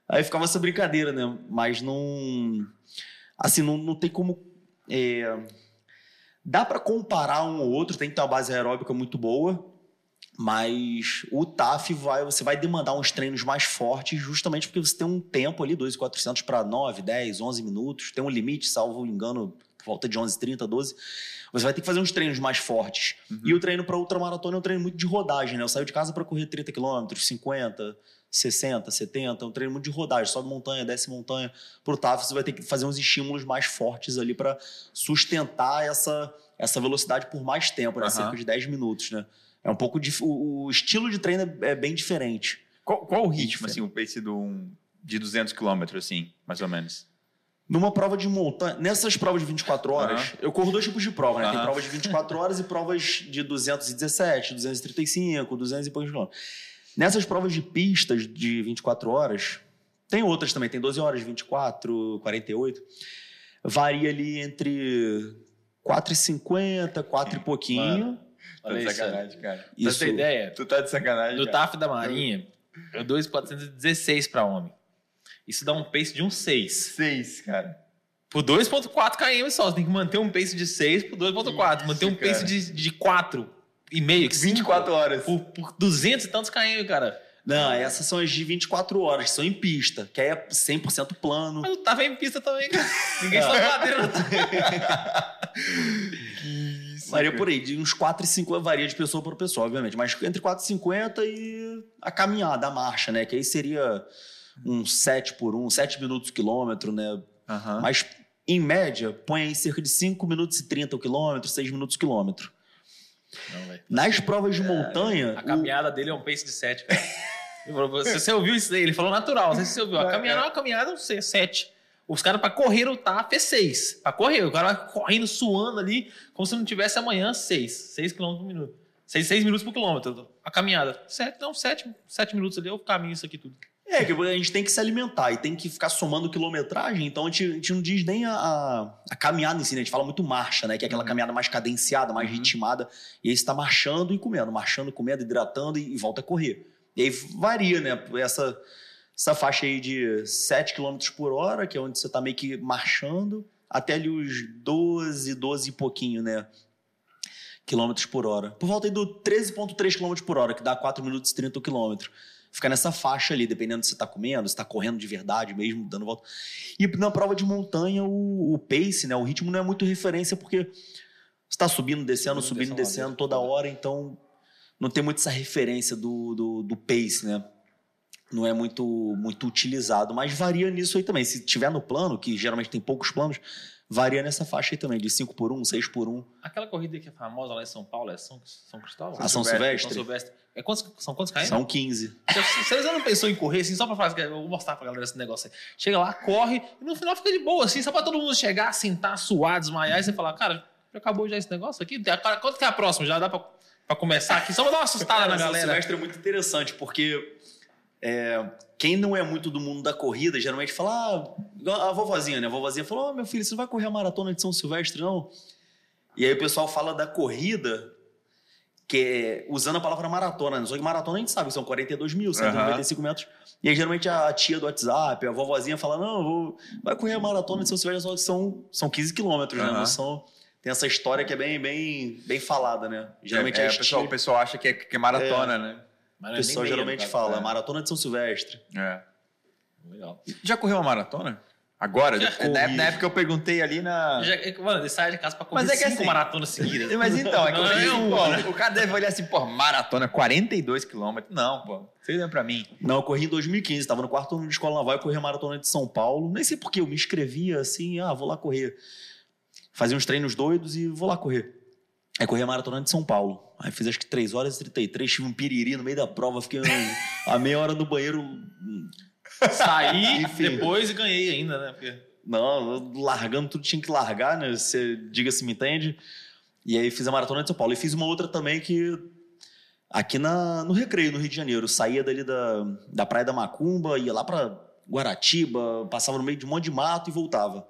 Aí ficava essa brincadeira, né? Mas não. Assim, não, não tem como. é, Dá pra comparar um ou outro, tem que ter uma base aeróbica muito boa. Mas o TAF vai, você vai demandar uns treinos mais fortes, justamente porque você tem um tempo ali, 2,400 para 9, 10, 11 minutos, tem um limite, salvo engano, volta de 11, 30, 12. Você vai ter que fazer uns treinos mais fortes. E o treino para ultramaratona é um treino muito de rodagem, né? Eu saio de casa para correr 30 km, 50, 60, 70, é um treino muito de rodagem, sobe montanha, desce montanha. Pro TAF você vai ter que fazer uns estímulos mais fortes ali para sustentar essa, essa velocidade por mais tempo, né? Aham. Cerca de 10 minutos, né? É um pouco dif- o, estilo de treino é, é bem diferente. Qual, qual o ritmo, Diferente. assim, o pace do, um- de 200 quilômetros, assim, mais ou menos? Numa prova de montanha, nessas provas de 24 horas, Aham. eu corro dois tipos de prova, né? Tem Aham. provas de 24 horas e provas de 217, 235, 200 e poucos quilômetros. Nessas provas de pistas de 24 horas, tem outras também, tem 12 horas, 24, 48. Varia ali entre 4,50, 4 e pouquinho. Olha tá de isso. sacanagem, cara. Pra você ter ideia, Tu tá de sacanagem, no cara. TAF da Marinha, é 2,416 pra homem. Isso dá um pace de um 6. Seis, cara. Por 2,4 km só. Você tem que manter um pace de 6 por 2,4. Isso, Manter um cara. pace de, de 4 e meio. que 24 horas. Por, por 200 e tantos km, cara. Não, essas são as de 24 horas, que são em pista, que aí é 100% plano. Mas o TAF é em pista também, cara. Ninguém ladeira no TAF. Isso, Varia cara. por aí, de uns 4,50 varia de pessoa para pessoa, obviamente, mas entre 4,50 e a caminhada, a marcha, né? Que aí seria um 7 por 1, 7 minutos quilômetro, né? Aham. Mas em média, põe aí cerca de 5 minutos e 30 o quilômetro, 6 minutos quilômetro. Não. Nas provas de montanha, A o- caminhada dele é um pace de 7, cara. Se você ouviu isso aí, ele falou natural, não sei se você ouviu. A caminhada é uma caminhada, não sei, 7. Os caras, pra correr o TAF, é 6. Pra correr, o cara vai correndo, suando ali, como se não tivesse amanhã, 6. 6 km por minuto. 6, 6 minutos por quilômetro. A caminhada. 7, não, 7, 7 minutos ali, eu caminho isso aqui tudo. É, que a gente tem que se alimentar e tem que ficar somando quilometragem, então a gente, a gente não diz nem a, a, a, caminhada em si, né? A gente fala muito marcha, né? Que é aquela uhum. caminhada mais cadenciada, mais uhum. ritmada. E aí você tá marchando e comendo, marchando, comendo, hidratando e, e, volta a correr. E aí varia, né? Essa, essa faixa aí de 7 km por hora, que é onde você tá meio que marchando, até ali os 12, 12 e pouquinho, né? Quilômetros por hora. Por volta aí do 13,3 km por hora, que dá 4 minutos e 30 quilômetros fica nessa faixa ali, dependendo se você está comendo, se está correndo de verdade mesmo, dando volta. E na prova de montanha, o, o pace, né, o ritmo não é muito referência, porque você está subindo, descendo, subindo, descendo toda hora, então não tem muito essa referência do, do, do pace, né? Não é muito, muito utilizado, mas varia nisso aí também. Se tiver no plano, que geralmente tem poucos planos, varia nessa faixa aí também, de 5 por 1, 6 por 1. Aquela corrida que é famosa lá em São Paulo é São, São Cristóvão? A São Silvestre? São Silvestre. É quantos, são quantos km? São 15. Vocês não pensou em correr, assim, só pra fazer, eu vou mostrar pra galera esse negócio aí. Chega lá, corre, e no final fica de boa, assim, só pra todo mundo chegar, sentar, suar, desmaiar, e você falar, cara, já acabou já esse negócio aqui? Quanto que é a próxima? Já dá pra, pra começar aqui? Só pra dar uma assustada na galera. São Silvestre é muito interessante, porque é, quem não é muito do mundo da corrida, geralmente fala, ah, a vovozinha, né? A vovozinha falou, oh, meu filho, você não vai correr a maratona de São Silvestre, não? E aí o pessoal fala da corrida que é, usando a palavra maratona, né? só que maratona a gente sabe, são 42 mil, 195 uhum. metros. E aí, geralmente, a tia do WhatsApp, a vovozinha fala, não, vou, vai correr a maratona de São Silvestre, são, são 15 quilômetros, uhum. né? Não são, tem essa história que é bem, bem, bem falada, né? Geralmente é, é, o, pessoal, o pessoal acha que é, que é maratona, é. né? O pessoal geralmente fala, é. maratona de São Silvestre. É. Legal. Já correu uma maratona? Agora, na, na, época eu perguntei ali na. Já, mano, ele sai de casa pra correr mas é que cinco assim, maratonas seguidas. Mas então, é que eu, pô, o cara deve olhar assim, pô, maratona, 42 quilômetros. Não, pô, você lembra pra mim. Não, eu corri em 2015, tava no quarto ano de escola naval e corri a maratona de São Paulo. Nem sei porquê, eu me inscrevia assim, ah, vou lá correr. Fazia uns treinos doidos e vou lá correr. Aí corri a maratona de São Paulo. Aí fiz acho que 3 horas e 33, tive um piriri no meio da prova, fiquei a meia hora no banheiro Saí depois e ganhei ainda, né? Porque... Não, largando tudo tinha que largar, né? Você diga se me entende. E aí fiz a maratona de São Paulo. E fiz uma outra também que aqui na, no Recreio, no Rio de Janeiro. Saía dali da, da Praia da Macumba, ia lá para Guaratiba, passava no meio de um monte de mato e voltava.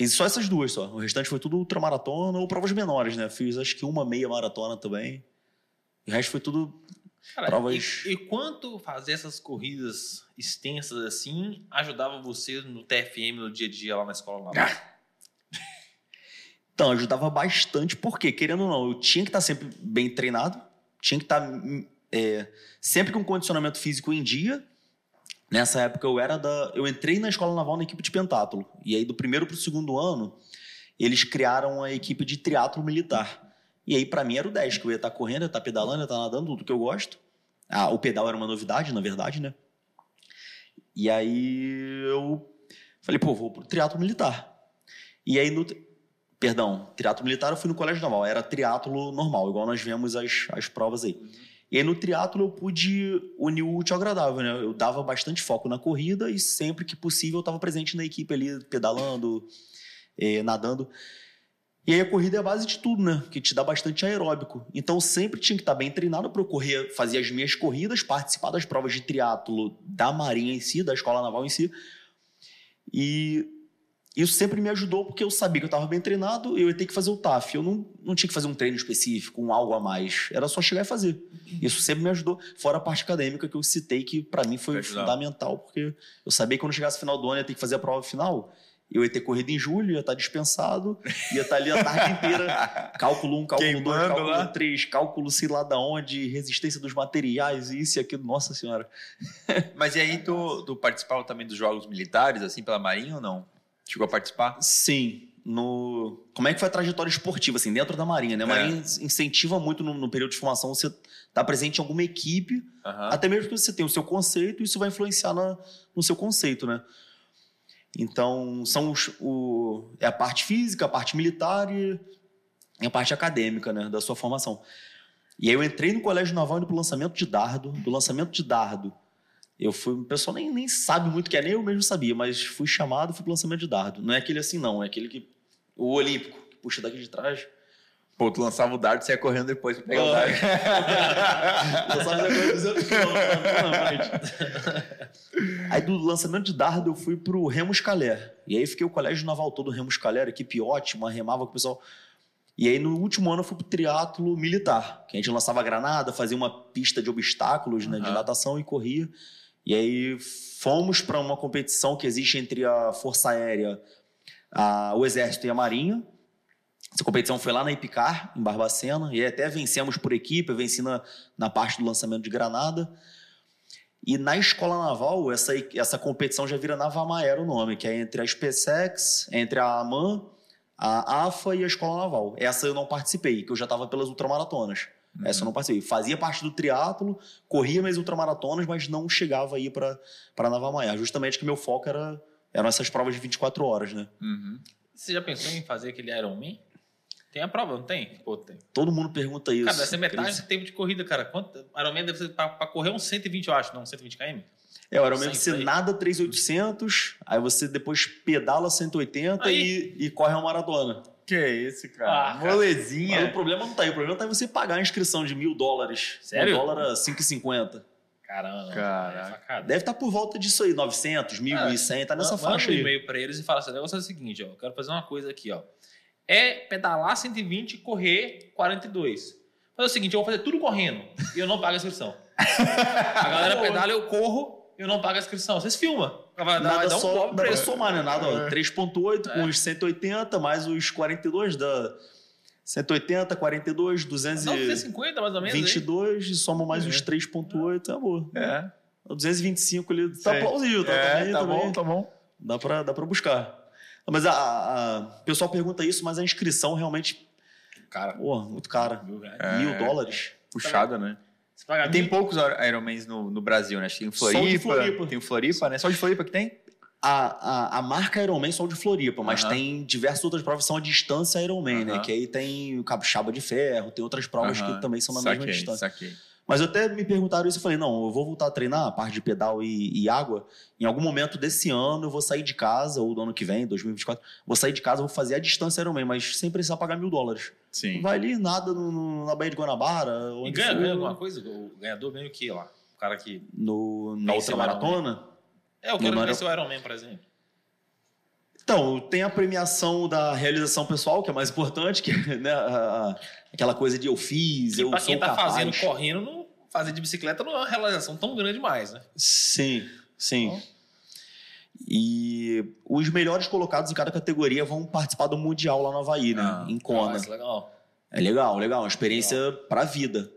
Fiz só essas duas só. O restante foi tudo ultramaratona ou provas menores, né? Fiz acho que uma meia maratona também. O resto foi tudo Cara, provas. E, e quanto fazer essas corridas extensas assim ajudava você no TFM no dia a dia lá na escola? Lá? Ah. Então, ajudava bastante, porque, querendo ou não, eu tinha que estar sempre bem treinado, tinha que estar é, sempre com condicionamento físico em dia. Nessa época eu era da. Eu entrei na escola naval na equipe de pentátulo. E aí, do primeiro para o segundo ano, eles criaram a equipe de triatlo militar. E aí, para mim, era o 10, que eu ia estar tá correndo, ia estar tá pedalando, ia estar tá nadando, tudo que eu gosto. Ah, o pedal era uma novidade, na verdade, né? E aí eu falei, pô, vou pro triatlo militar. E aí no. Perdão, triatlo militar eu fui no colégio naval, era triatlo normal, igual nós vemos as, as provas aí. Uhum. E aí no triatlo eu pude unir o útil ao agradável, né? Eu dava bastante foco na corrida e sempre que possível eu estava presente na equipe ali, pedalando, eh, nadando. E aí a corrida é a base de tudo, né? Que te dá bastante aeróbico. Então sempre tinha que estar bem treinado para eu correr, fazer as minhas corridas, participar das provas de triatlo da Marinha em si, da Escola Naval em si. E isso sempre me ajudou porque eu sabia que eu estava bem treinado, eu ia ter que fazer o TAF. Eu não, não tinha que fazer um treino específico, um algo a mais. Era só chegar e fazer. Isso sempre me ajudou. Fora a parte acadêmica que eu citei, que para mim foi fundamental, porque eu sabia que quando chegasse o final do ano eu ia ter que fazer a prova final eu ia ter corrido em julho, ia estar dispensado, ia estar ali a tarde inteira. Cálculo 1, cálculo 2, cálculo 3, cálculo sei lá da onde, resistência dos materiais, isso e aquilo, nossa senhora. Mas e aí tu, tu participava também dos jogos militares, assim, pela Marinha ou não? Chegou a participar? Sim. No... Como é que foi a trajetória esportiva, assim, dentro da Marinha, né? A Marinha é. incentiva muito no, no, período de formação você estar tá presente em alguma equipe, uhum. até mesmo que você tenha o seu conceito, isso vai influenciar na, no seu conceito, né? Então, são os, o, é a parte física, a parte militar e a parte acadêmica né, da sua formação. E aí eu entrei no Colégio Naval indo para o lançamento de dardo. Do lançamento de dardo, eu fui. O pessoal nem, nem sabe muito o que é, nem eu mesmo sabia, mas fui chamado fui para o lançamento de dardo. Não é aquele assim, não. É aquele que. O olímpico, que puxa daqui de trás. Pô, tu lançava o dardo e você ia correndo depois pra pegar o dardo. Lançava depois 200 quilômetros na frente. Aí do lançamento de dardo eu fui pro Remus Calher. E aí fiquei o colégio naval todo Remus Calher, equipe ótima, remava com o pessoal. E aí no último ano eu fui pro triatlo militar, que a gente lançava granada, fazia uma pista de obstáculos, né, de natação e corria. E aí fomos para uma competição que existe entre a Força Aérea, a- o Exército e a Marinha. Essa competição foi lá na Ipicar, em Barbacena, e até vencemos por equipe, eu venci na, na parte do lançamento de granada. E na escola naval, essa, essa competição já vira Navamaera o nome, que é entre a SpaceX, entre a AMAN, a AFA e a escola naval. Essa eu não participei, que eu já estava pelas ultramaratonas. Essa eu não participei. Fazia parte do triatlo, corria minhas ultramaratonas, mas não chegava aí para para Navamaera. Justamente que meu foco era eram essas provas de 24 horas, né? Uhum. Você já pensou em fazer aquele Ironman? Tem a prova, não tem? Pô, tem. Todo mundo pergunta isso. Cara, deve ser metade Cris. do tempo de corrida, cara. Quanto, Ironman deve ser pra correr uns 120, eu acho. Não, 120 km? É, o Ironman você nada 3,800, aí você depois pedala 180 Aí. e, e corre uma maratona. Que isso, Ah, cara. cara. Mas o Molezinha. problema não tá aí, o problema tá em você pagar a inscrição de mil dólares. Sério? Um dólar a 5,50. Caramba. Caraca. é facada. Deve estar por volta disso aí, 900, 1.100, tá nessa Manda faixa um aí. e-mail pra eles e fala assim: o negócio é o seguinte, ó. Eu quero fazer uma coisa aqui, ó. É pedalar 120 e correr 42. Fazer o seguinte, eu vou fazer tudo correndo e eu não pago a inscrição. a galera pedala, eu corro e eu não pago a inscrição. Vocês filmam. Vai dar, vai Nada dar um só dá pra eles. somar, né? Nada, ó, É. 3.8 com É. os 180, mais os 42 da 180, 42, Dá uns 250 mais ou menos. aí. 222 e soma mais os 3.8, é boa. É. O 225 ali tá Sei. plausível, tá, É, também, tá também. bom, tá bom. Dá pra, dá pra buscar. Mas a, a- o pessoal pergunta isso, mas a inscrição realmente, Cara, pô, muito cara. mil reais. É. Mil dólares. Puxada, né? Paga tem poucos Ironmans no, no Brasil, né? Tem Só o de Floripa, Floripa. Tem o Floripa, né? Só o de Floripa que tem? A, a, a marca Ironman só o de Floripa, mas tem diversas outras provas que são a distância Ironman, né? Aham. Que aí tem o Capixaba de Ferro, tem outras provas que também são na saquei, mesma distância. Saquei. Mas até me perguntaram isso, eu falei, não, eu vou voltar a treinar a parte de pedal e, e água. Em algum momento desse ano eu vou sair de casa, ou do ano que vem, 2024, vou sair de casa, vou fazer a distância Ironman, mas sem precisar pagar mil dólares. Sim. Vai ali, nada no- no- na Baía de Guanabara, E ganha, ganha alguma coisa? O ganhador ganha o quê lá? O cara que. no, na Venceu outra o Ironman. maratona. É, eu quero No conhecer o Ironman, por exemplo. Então, tem a premiação da realização pessoal, que é mais importante, que é né, aquela coisa de eu fiz, E eu pra sou quem tá capaz. fazendo, correndo, não, fazer de bicicleta não é uma realização tão grande mais, né? Sim, sim. Então- E os melhores colocados em cada categoria vão participar do Mundial lá no Havaí, né? Ah, em Kona. Nossa, legal. É legal, legal. Uma experiência pra vida.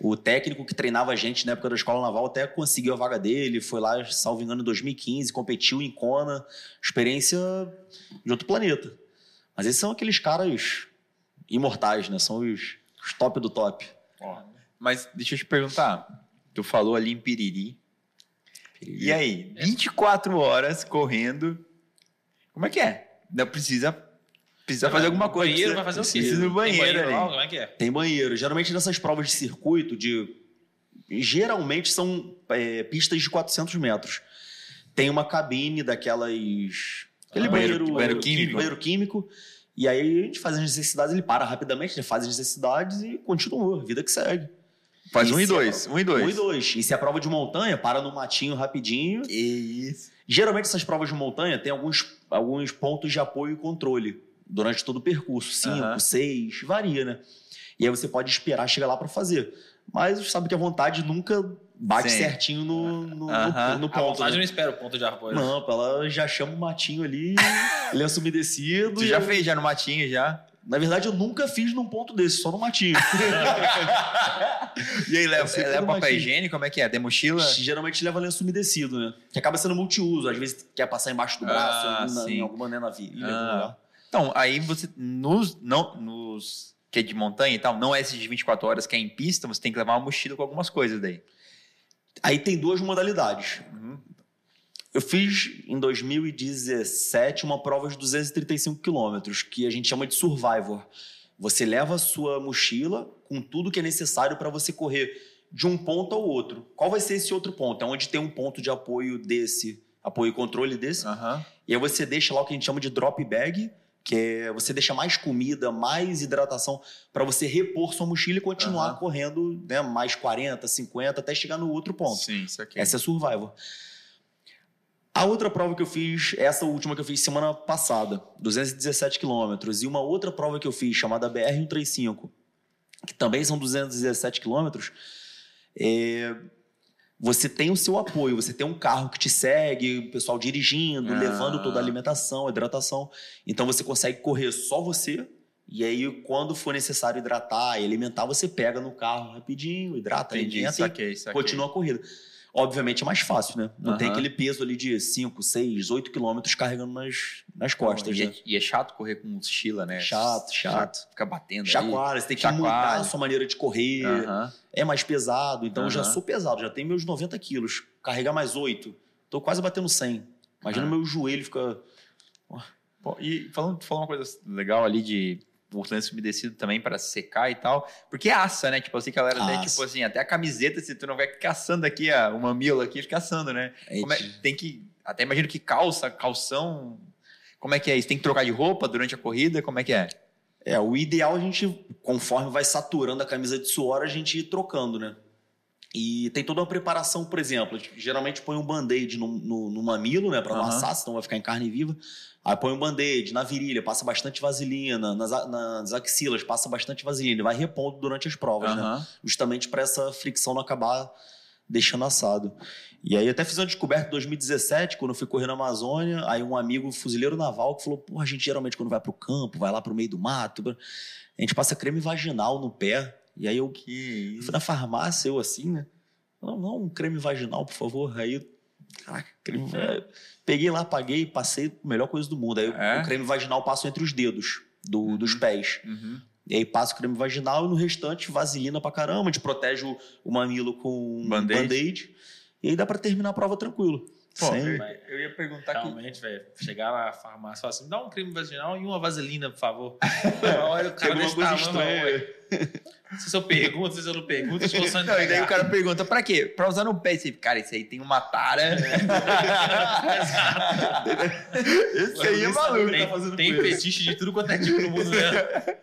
O técnico que treinava a gente na época da escola naval até conseguiu a vaga dele, foi lá, salvo engano, em 2015, competiu em Kona. Experiência de outro planeta. Mas esses são aqueles caras imortais, né? São os, os top do top. Mas deixa eu te perguntar. Tu falou ali em Piriri. E aí, 24 horas correndo. Como é que é? Não precisa, precisa fazer alguma coisa. Banheiro precisa, vai fazer o quê? Precisa ir no Tem banheiro, ali. como é que é? Tem banheiro. Geralmente nessas provas de circuito, de geralmente são é, pistas de 400 metros. Tem uma cabine daquelas... Aquele Ah, banheiro, banheiro- banheiro químico. banheiro químico. E aí a gente faz as necessidades, ele para rapidamente, ele faz as necessidades e continua. Vida que segue. Faz um e é dois. Um e dois. Um e dois. E se é prova de montanha, para no matinho rapidinho. Que isso. Geralmente essas provas de montanha tem alguns, alguns pontos de apoio e controle durante todo o percurso. Cinco, seis, varia, né? E aí você pode esperar chegar lá para fazer. Mas sabe que a vontade nunca bate Sim. certinho no, no, Aham. no, no A ponto. vontade né? não espera o ponto de apoio. Não, ela já chama o matinho ali, lenço umedecido. Tu e já eu- fez já no matinho já? Na verdade, eu nunca fiz num ponto desse, só no matinho. E aí, leva, sempre leva papel matinho. higiênico? Como é que é? Tem mochila? Geralmente leva lenço umedecido, né? Que acaba sendo multiuso. Às vezes quer passar embaixo do braço, Ah, na, em alguma né, na ilha, Ah. Então, aí você, nos, não, nos que é de montanha e tal, não é esses de 24 horas que é em pista, você tem que levar uma mochila com algumas coisas daí. Aí tem duas modalidades. Uhum. Eu fiz em 2017 uma prova de 235 quilômetros, que a gente chama de Survivor. Você leva a sua mochila com tudo que é necessário para você correr de um ponto ao outro. Qual vai ser esse outro ponto? É onde tem um ponto de apoio desse, apoio e controle desse. Aham. E aí você deixa lá o que a gente chama de drop bag, que é você deixa mais comida, mais hidratação para você repor sua mochila e continuar Aham. correndo né, mais 40, 50 até chegar no outro ponto. Sim, isso aqui. Essa é Survivor. A outra prova que eu fiz, essa última que eu fiz semana passada, 217 quilômetros, e uma outra prova que eu fiz, chamada BR-135, que também são 217 quilômetros, é, você tem o seu apoio, você tem um carro que te segue, o pessoal dirigindo, Ah. levando toda a alimentação, hidratação. Então você consegue correr só você, e aí quando for necessário hidratar e alimentar, você pega no carro rapidinho, hidrata, Entendi, alimenta e saquei, saquei. continua a corrida. Obviamente é mais fácil, né? Não tem Aham. aquele peso ali de 5, 6, 8 quilômetros carregando nas, nas costas, e, né? é, e é chato correr com mochila, né? Chato, chato. Fica batendo Chacoalha, você tem que Chacoalha. mudar a sua maneira de correr. Aham. É mais pesado, então eu já sou pesado, já tenho meus 90 quilos. Carregar mais 8, tô quase batendo 100. Imagina meu joelho fica... Pô, e falando, falou uma coisa legal ali de o lance umedecido também para secar e tal, porque assa, né? Tipo assim, que a galera, né, tipo assim, até a camiseta, se tu não vai caçando aqui a, o mamilo aqui, fica assando, né? É, é- tem que, até imagino que calça, calção, como é que é isso? Tem que trocar de roupa durante a corrida, como é que é? É, o ideal a gente, conforme vai saturando a camisa de suor, a gente ir trocando, né? E tem toda uma preparação, por exemplo, a gente geralmente põe um band-aid no, no- no mamilo, né? Pra não Aham. assar, senão vai ficar em carne viva. Aí põe um band-aid na virilha, passa bastante vaselina, nas, nas axilas passa bastante vaselina, e vai repondo durante as provas, né? Aham. Justamente para essa fricção não acabar deixando assado. E aí até fiz uma descoberta em 2017, quando eu fui correr na Amazônia, aí um amigo fuzileiro naval que falou, porra, a gente geralmente quando vai pro campo, vai lá pro meio do mato, a gente passa creme vaginal no pé, e aí eu Que eu fui na farmácia, eu assim, né? Não, não, um creme vaginal, por favor. Aí, caraca, creme va- Peguei lá, paguei, passei melhor coisa do mundo. Aí É? o creme vaginal passo entre os dedos do- dos pés. Uhum. E aí passo o creme vaginal e no restante vaselina pra caramba. A gente protege o, o mamilo com um Band-aid. band-aid. e aí dá pra terminar a prova tranquilo. Pô, Sem- eu, eu ia perguntar que Realmente, velho. Chegar na farmácia e falar assim: me dá um creme vaginal e uma vaselina, por favor. Olha, o cara desse tamanho, se eu pergunto, se eu não pergunto, se só Não, e daí o cara pergunta, pra quê? Pra usar no pé. Esse, cara, esse aí tem uma tara. esse aí é maluco. Tem, tá fazendo tem isso. fetiche de tudo quanto é tipo no mundo, né?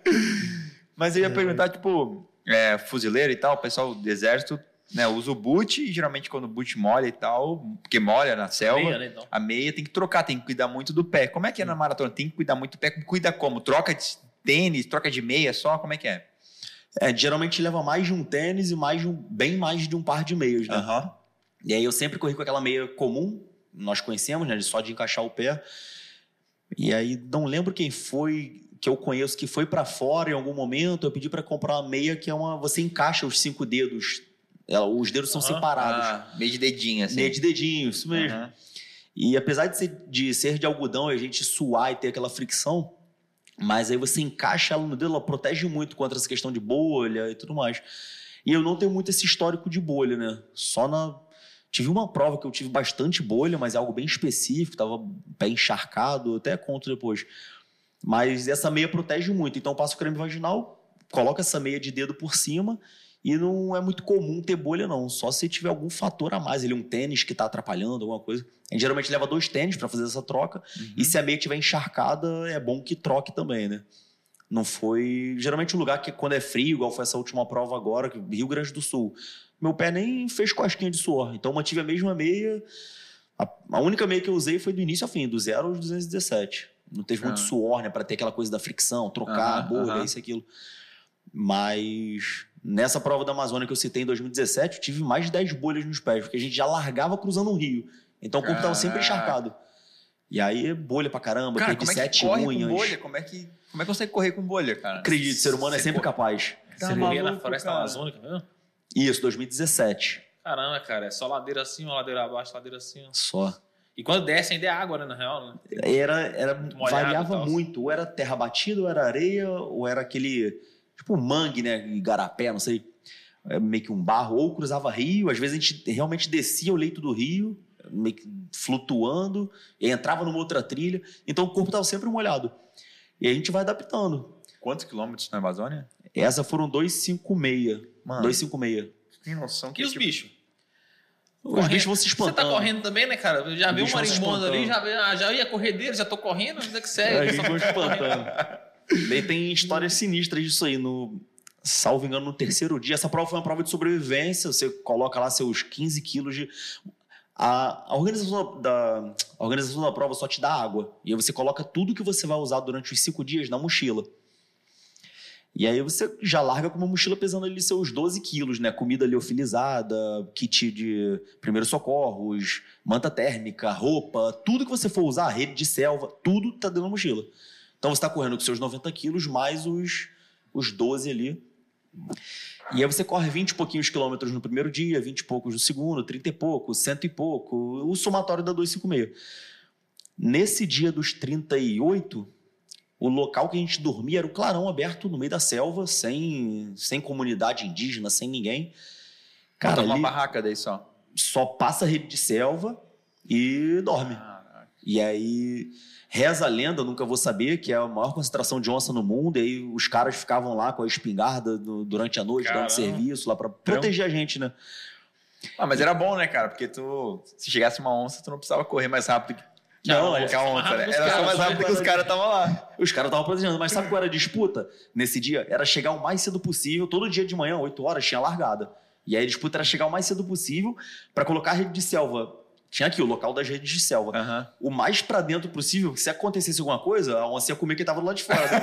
Mas eu ia perguntar, tipo, é, fuzileiro e tal, o pessoal do exército, né, usa o boot e geralmente quando o boot molha e tal, porque molha na selva, Meia, né, então. a meia tem que trocar, tem que cuidar muito do pé. Como é que é na maratona? Tem que cuidar muito do pé. Cuida como? Troca de tênis, troca de meia só? Como é que é? É, geralmente leva mais de um tênis e mais um, bem mais de um par de meias, né? Aham. E aí eu sempre corri com aquela meia comum, nós conhecemos, né? Só de encaixar o pé. E aí não lembro quem foi que eu conheço que foi pra fora em algum momento. Eu pedi pra comprar uma meia que é uma. Você encaixa os cinco dedos. ela- os dedos são Aham. separados. Ah, meio de dedinho, assim. Meia de dedinho, isso mesmo. Aham. E apesar de ser, de ser de algodão e a gente suar e ter aquela fricção, mas aí você encaixa ela no dedo, ela protege muito contra essa questão de bolha e tudo mais. E eu não tenho muito esse histórico de bolha, né? Só na. Tive uma prova que eu tive bastante bolha, mas é algo bem específico, tava pé encharcado, até conto depois. Mas essa meia protege muito, então eu passo o creme vaginal, coloco essa meia de dedo por cima e não é muito comum ter bolha, não. Só se tiver algum fator a mais, ele um tênis que tá atrapalhando, alguma coisa. A gente geralmente leva dois tênis para fazer essa troca. Uhum. E se a meia estiver encharcada, é bom que troque também, né? Não foi. Geralmente o lugar que quando é frio, igual foi essa última prova agora, Rio Grande do Sul. Meu pé nem fez cosquinha de suor. Então eu mantive a mesma meia. A, única meia que eu usei foi do início ao fim, do 0 aos 217. Não teve muito Ah. suor, né? Pra ter aquela coisa da fricção, trocar a Aham, bolha, aham. isso e aquilo. Mas nessa prova da Amazônia que eu citei em 2017, eu tive mais de 10 bolhas nos pés, porque a gente já largava cruzando um rio. Então o corpo estava sempre encharcado. E aí, bolha pra caramba, Cara, perdi como é que sete corre unhas. com bolha? Como é que, como é que consegue correr com bolha, cara? Acredito, ser humano é Você sempre co- capaz. Tá Você corria na maluco, floresta cara. amazônica mesmo? Isso, 2017. Caramba, cara, é só ladeira assim, uma ladeira abaixo, ladeira assim. ó. Só. E quando desce ainda é água, né, na real, né? Era, era molhado e variava tal. muito. Ou era terra batida, ou era areia, ou era aquele. Tipo mangue, né? Igarapé, não sei. É meio que um barro. Ou cruzava rio. Às vezes a gente realmente descia o leito do rio, meio que flutuando, e entrava numa outra trilha. Então o corpo estava sempre molhado. E a gente vai adaptando. Quantos quilômetros na Amazônia? Essa foram 256. Mano, 256. tem noção E os tipo, bichos? Os Correndo. bichos vão se Você espantando. tá correndo também, né, cara? Eu já vi um se marimbondo ali, já, ah, já ia correr dele, já tô correndo, que É, segue. eles vão espantando. Daí tem histórias sinistras disso aí. No, salvo engano, no terceiro dia. Essa prova foi uma prova de sobrevivência. Você coloca lá seus 15 quilos de. A, a organização, da, a organização da prova só te dá água. E aí você coloca tudo que você vai usar durante os cinco dias na mochila. E aí você já larga com uma mochila pesando ali seus 12 quilos, né? Comida liofilizada, kit de primeiros socorros, manta térmica, roupa, tudo que você for usar, rede de selva, tudo tá dentro da mochila. Então você tá correndo com seus 90 quilos mais os, os 12 ali. E aí você corre 20 e pouquinhos quilômetros no primeiro dia, 20 e poucos no segundo, 30 e pouco, cento e pouco, o somatório dá 256. Nesse dia dos 38, o local que a gente dormia era o clarão aberto no meio da selva, sem, sem comunidade indígena, sem ninguém. Cara, Cara, uma barraca daí só. só passa rede de selva e dorme. E aí reza a lenda, nunca vou saber, que é a maior concentração de onça no mundo. E aí os caras ficavam lá com a espingarda no- durante a noite, Caramba. dando serviço lá pra proteger a gente, né? Ah, mas era bom, né, cara? Porque tu, se chegasse uma onça, tu não precisava correr mais rápido que, Não, é, a onça, né? Era só mais rápido que os caras estavam lá. os caras estavam protegendo. Mas sabe qual era a disputa nesse dia? Era chegar o mais cedo possível. Todo dia de manhã, 8 horas, tinha largada. E aí a disputa era chegar o mais cedo possível pra colocar a rede de selva. Tinha aqui o local das redes de selva. Aham. o mais pra dentro possível, se acontecesse alguma coisa, a onça ia comer quem tava do lado de fora. né?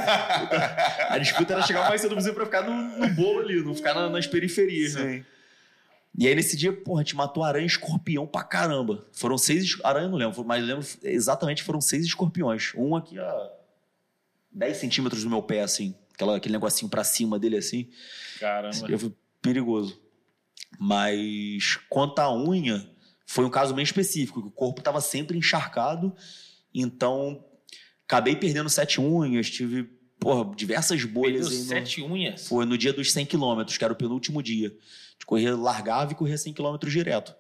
a disputa era chegar mais cedo possível pra ficar no, no bolo ali, não ficar na- nas periferias. Né? E aí nesse dia, porra, a gente matou aranha e escorpião pra caramba. Foram seis. Aranha eu não lembro, mas lembro exatamente foram seis escorpiões. Um aqui a 10 centímetros do meu pé, assim. Aquela, aquele negocinho pra cima dele, assim. Caramba. Dia foi perigoso. Mas quanto à unha, foi um caso bem específico. que O corpo estava sempre encharcado, então acabei perdendo sete unhas, tive porra, diversas bolhas. Perdeu aí no- sete unhas. Foi no dia dos 100 quilômetros, que era o penúltimo dia. De correr, largava e corria 100 quilômetros direto.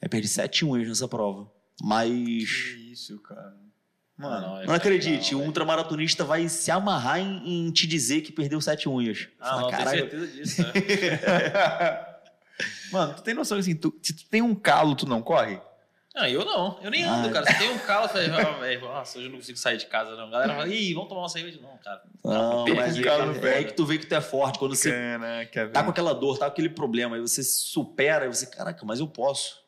Aí perdi sete unhas nessa prova. Mas. Que isso, cara. Mano, não, é Não acredite, o velho. ultramaratonista vai se amarrar em, em te dizer que perdeu sete unhas. Ah, Fala, não, tenho "Caralho, certeza disso. Né? Mano, tu tem noção assim, tu- se tu tem um calo, tu não corre? Não, eu não. Eu nem ando, Ah, cara. Se tem um calo, eu falei, ah, velho, nossa, hoje eu não consigo sair de casa, não. A galera fala, ih, vamos tomar uma cerveja. Não, cara. Não, perdi mas calo é, é aí que tu vê que tu é forte. Quando você Caraca, tá com aquela dor, tá com aquele problema, aí você supera, aí você, caraca, mas eu posso.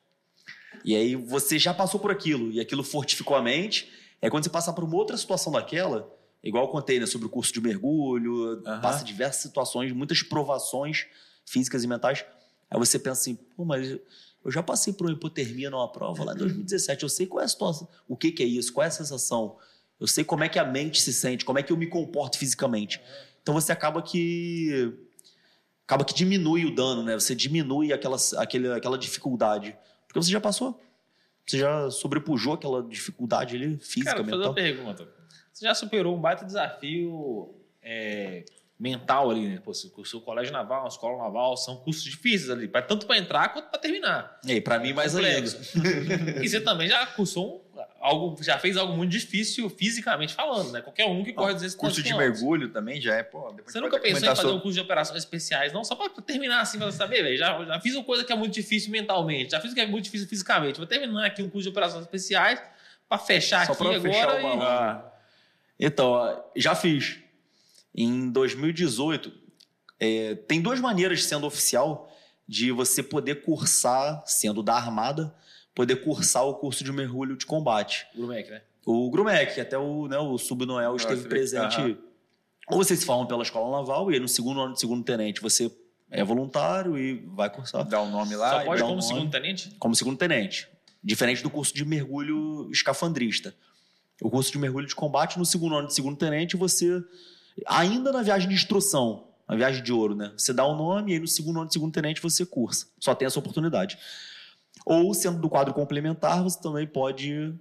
E aí você já passou por aquilo, e aquilo fortificou a mente. É quando você passar por uma outra situação daquela, igual eu contei, né, sobre o curso de mergulho, passa diversas situações, muitas provações físicas e mentais. Aí você pensa assim, pô, mas eu já passei por uma hipotermia numa prova lá em 2017, eu sei qual é a situação, o que, que é isso, qual é a sensação, eu sei como é que a mente se sente, como é que eu me comporto fisicamente. Então você acaba que acaba que diminui o dano, né? Você diminui aquela, aquele, aquela dificuldade. Porque você já passou. Você já sobrepujou aquela dificuldade ali, física, Cara, vou fazer mental. uma pergunta. Você já superou um baita desafio é, mental ali, né? Pô, o seu colégio naval, uma escola naval, são cursos difíceis ali, pra- tanto para entrar quanto para terminar. E aí, pra mim, mais ainda. E você também já cursou um- algo, já fez algo muito difícil fisicamente falando, né? Qualquer um que corre 200 Curso de mergulho também já é, pô. Você a nunca pensou em fazer um sobre- curso de operações especiais, não? Só pra terminar assim, pra saber, velho. Já, já fiz uma coisa que é muito difícil mentalmente, já fiz o que é muito difícil fisicamente. Vou terminar aqui um curso de operações especiais pra fechar Só aqui agora fechar e. Ah, Então, já fiz. Em 2018, é, tem duas maneiras, sendo oficial, de você poder cursar, sendo da Armada, poder cursar o curso de mergulho de combate. Grumec, né? O Grumec, até o, né, o Subnoel esteve presente. aham. Ou você se forma pela escola naval, e aí no segundo ano de segundo tenente você é voluntário e vai cursar dá o nome lá. Só e pode um como nome. segundo tenente? como segundo tenente. Diferente do curso de mergulho escafandrista. O curso de mergulho de combate, no segundo ano de segundo tenente, você, ainda na viagem de instrução, na viagem de ouro, né? Você dá o nome e aí no segundo ano de segundo tenente você cursa. Só tem essa oportunidade. Ou, sendo do quadro complementar, você também pode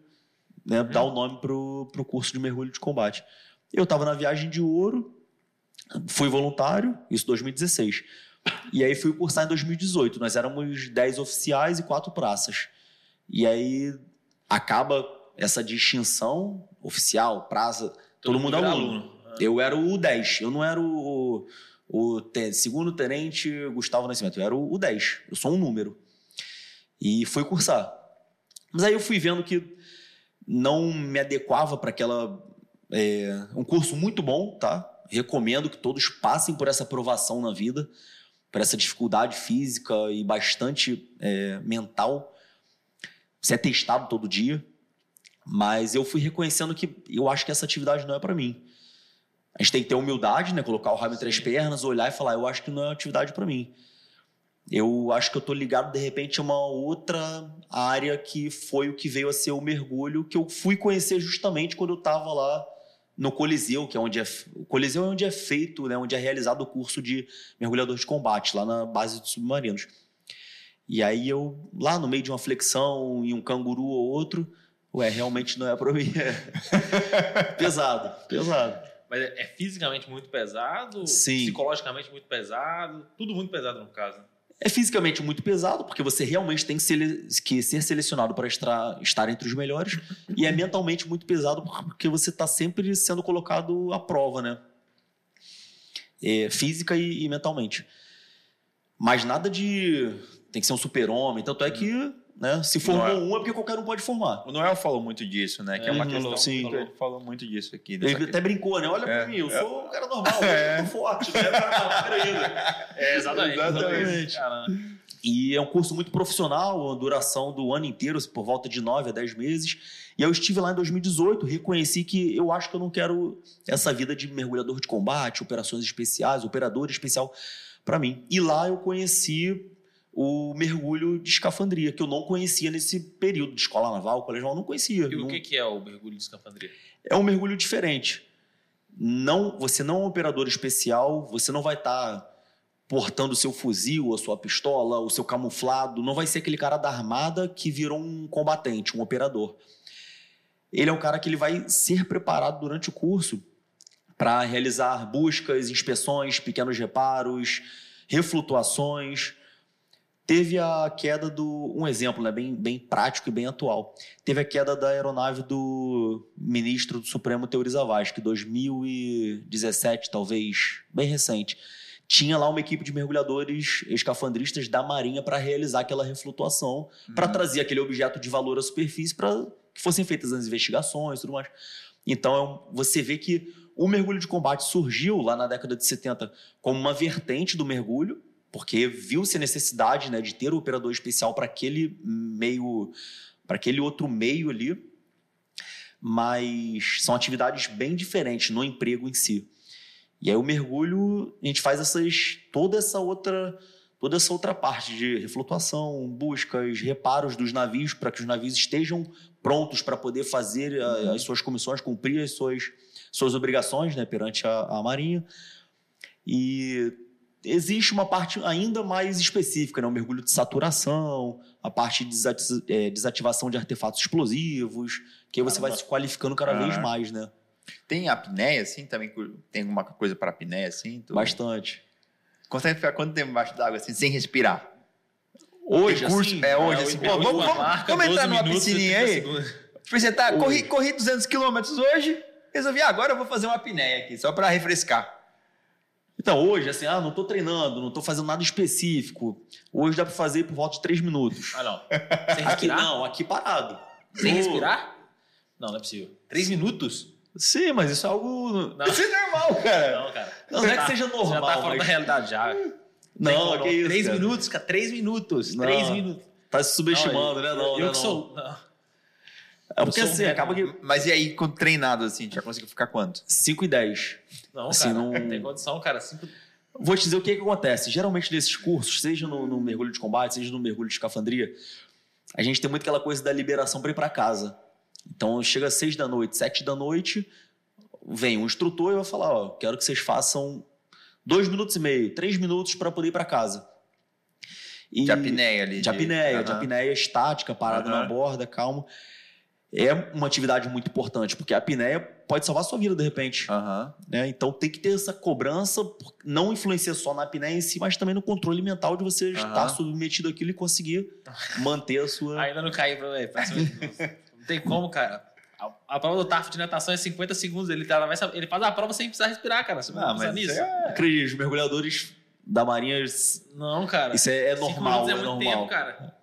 né, dar o nome pro, pro curso de mergulho de combate. Eu estava na viagem de ouro, fui voluntário, isso em 2016. E aí fui cursar em 2018. Nós éramos 10 oficiais e quatro praças. E aí acaba essa distinção oficial, praça, todo, mundo é vira aluno. Eu era o 10, eu não era o, o te- segundo tenente Gustavo Nascimento, eu era o, o 10. Eu sou um número. E fui cursar. Mas aí eu fui vendo que não me adequava para aquela. É, um curso muito bom, tá? Recomendo que todos passem por essa provação na vida, por essa dificuldade física e bastante é, mental. Você é testado todo dia. Mas eu fui reconhecendo que eu acho que essa atividade não é para mim. A gente tem que ter humildade, né? Colocar o rabo entre as pernas, olhar e falar, eu acho que não é uma atividade para mim. Eu acho que eu tô ligado, de repente, a uma outra área que foi o que veio a ser o mergulho, que eu fui conhecer justamente quando eu estava lá no Coliseu, que é onde é. O Coliseu é onde é feito, né? Onde é realizado o curso de mergulhador de combate, lá na base dos submarinos. E aí eu, lá no meio de uma flexão e um canguru ou outro, ué, realmente não é para mim. pesado, pesado. Mas é, é fisicamente muito pesado, Sim. psicologicamente muito pesado, tudo muito pesado no caso. É fisicamente muito pesado, porque você realmente tem que, sele- que ser selecionado para estar, estar entre os melhores. e é mentalmente muito pesado, porque você está sempre sendo colocado à prova, né? É, física e, e mentalmente. Mas nada de. Tem que ser um super-homem. Tanto é que, né, se formou Não é. um, é porque qualquer um pode formar. O Noel falou muito disso, né? Que é, uma É, questão. falou, sim. que Ele falou muito disso aqui. Ele até brincou, né? Olha É. pra mim, eu sou um cara normal, É. eu tô forte, né? Tá. É, exatamente. Exatamente. Caramba. E é um curso muito profissional, a duração do ano inteiro, por volta de 9 a 10 meses. E eu estive lá em 2018, reconheci que eu acho que eu não quero essa vida de mergulhador de combate, operações especiais, operador especial para mim. E lá eu conheci o mergulho de escafandria, que eu não conhecia nesse período de escola naval, colégio naval, não conhecia. E o Não- que, que é o mergulho de escafandria? é um mergulho diferente. Não, você não é um operador especial, você não vai estar portando o seu fuzil, a sua pistola, o seu camuflado, não vai ser aquele cara da armada que virou um combatente, um operador. Ele é um cara que ele vai ser preparado durante o curso para realizar buscas, inspeções, pequenos reparos, reflutuações. Teve a queda do. Um exemplo, né, bem, bem prático e bem atual. Teve a queda da aeronave do ministro do Supremo Teori Zavascki, 2017, talvez, bem recente. Tinha lá uma equipe de mergulhadores escafandristas da Marinha para realizar aquela reflutuação, para trazer aquele objeto de valor à superfície para que fossem feitas as investigações e tudo mais. Então, é você vê que o mergulho de combate surgiu lá na década de 70 como uma vertente do mergulho, porque viu-se a necessidade né, de ter o operador especial para aquele meio, para aquele outro meio ali, mas são atividades bem diferentes no emprego em si. E aí o mergulho, a gente faz essas toda essa outra toda essa outra parte de reflutuação, buscas, reparos dos navios para que os navios estejam prontos para poder fazer a- as suas comissões, cumprir as suas suas obrigações, né, perante a, a marinha. E existe uma parte ainda mais específica, né? o mergulho de saturação, a parte de desati- eh, desativação de artefatos explosivos, que aí você vai Caramba. se qualificando cada vez Caraca. mais, né? Tem apneia, assim, também? Tem alguma coisa para apneia, assim? Tu Bastante. Consegue ficar quanto tempo embaixo d'água, assim, sem respirar? Hoje, curso- assim, é, hoje, o assim, mergulho pô, vamos- marca, vamos entrar 12 numa minutos piscininha 30 aí? Tipo, Você tá, Oi. corri, corri 200 quilômetros hoje, resolvi, ah, agora eu vou fazer uma apneia aqui, só para refrescar. Então, hoje, assim, ah, não tô treinando, não tô fazendo nada específico. Hoje dá pra fazer por volta de três minutos. Ah, não. Sem Aqui respirar? não, aqui parado. Sem Ô, respirar? Não, não é possível. Três minutos? Sim, mas isso é algo. Não, Isso é normal, cara. não cara. Não, não é que seja normal. Já tá fora mas- da realidade já. Não, como que isso. Três cara. minutos, cara. Três minutos. Não. Três minutos. Tá se subestimando, né? Não, eu né, que não. sou. Não. É porque um assim, acaba que. Mas e aí, quando treinado, assim, já conseguiu ficar quanto? 5 e 10. Não, Assim, cara. não- Não tem condição, cara. Cinco... Vou te dizer o que, que acontece. Geralmente nesses cursos, seja no, no mergulho de combate, seja no mergulho de escafandria, a gente tem muito aquela coisa da liberação para ir para casa. Então chega às seis da noite, sete da noite, vem um instrutor e vai falar: ó, quero que vocês façam dois minutos e meio, três minutos para poder ir para casa. E- De apneia ali. de apneia, de Aham. apneia estática, parada Aham. na borda, calmo. É uma atividade muito importante, porque a apneia pode salvar a sua vida de repente. Aham. né? Então tem que ter essa cobrança, não influencia só na apneia em si, mas também no controle mental de você Aham. estar submetido àquilo e conseguir manter a sua. Ainda não caí pra. Não tem como, cara. A, a prova do TAF de natação é 50 segundos. Ele, atravessa- ele faz a prova sem precisar respirar, cara. Você não Ah, pensa mas nisso? isso é... Acredite, os mergulhadores da Marinha, isso Não, cara. é, é Cinco normal, é, é muito normal. tempo, cara.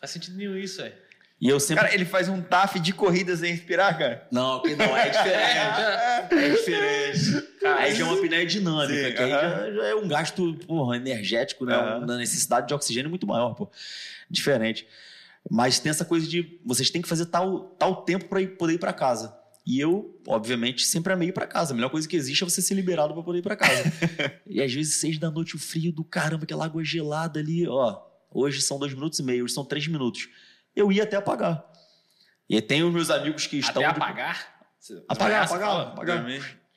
Faz sentido nenhum isso, velho. E eu sempre. Cara, ele faz um TAF de corrida sem respirar, cara. Não, que não, é diferente. é diferente. Aí já é uma apneia dinâmica, Sim, que aí aham. já, já é um gasto porra, energético, né? Aham. Uma necessidade de oxigênio muito maior, pô. Diferente. Mas tem essa coisa de vocês têm que fazer tal, tal tempo para poder ir para casa. E eu, obviamente, sempre amei ir para casa. A melhor coisa que existe é você ser liberado para poder ir para casa. e às vezes, seis da noite, o frio do caramba, aquela água gelada ali, ó. Hoje são dois minutos e meio, hoje são três minutos. Eu ia até apagar. E tem os meus amigos que estão. Até de- apagar? Apagar, você apagar, fala? apagar.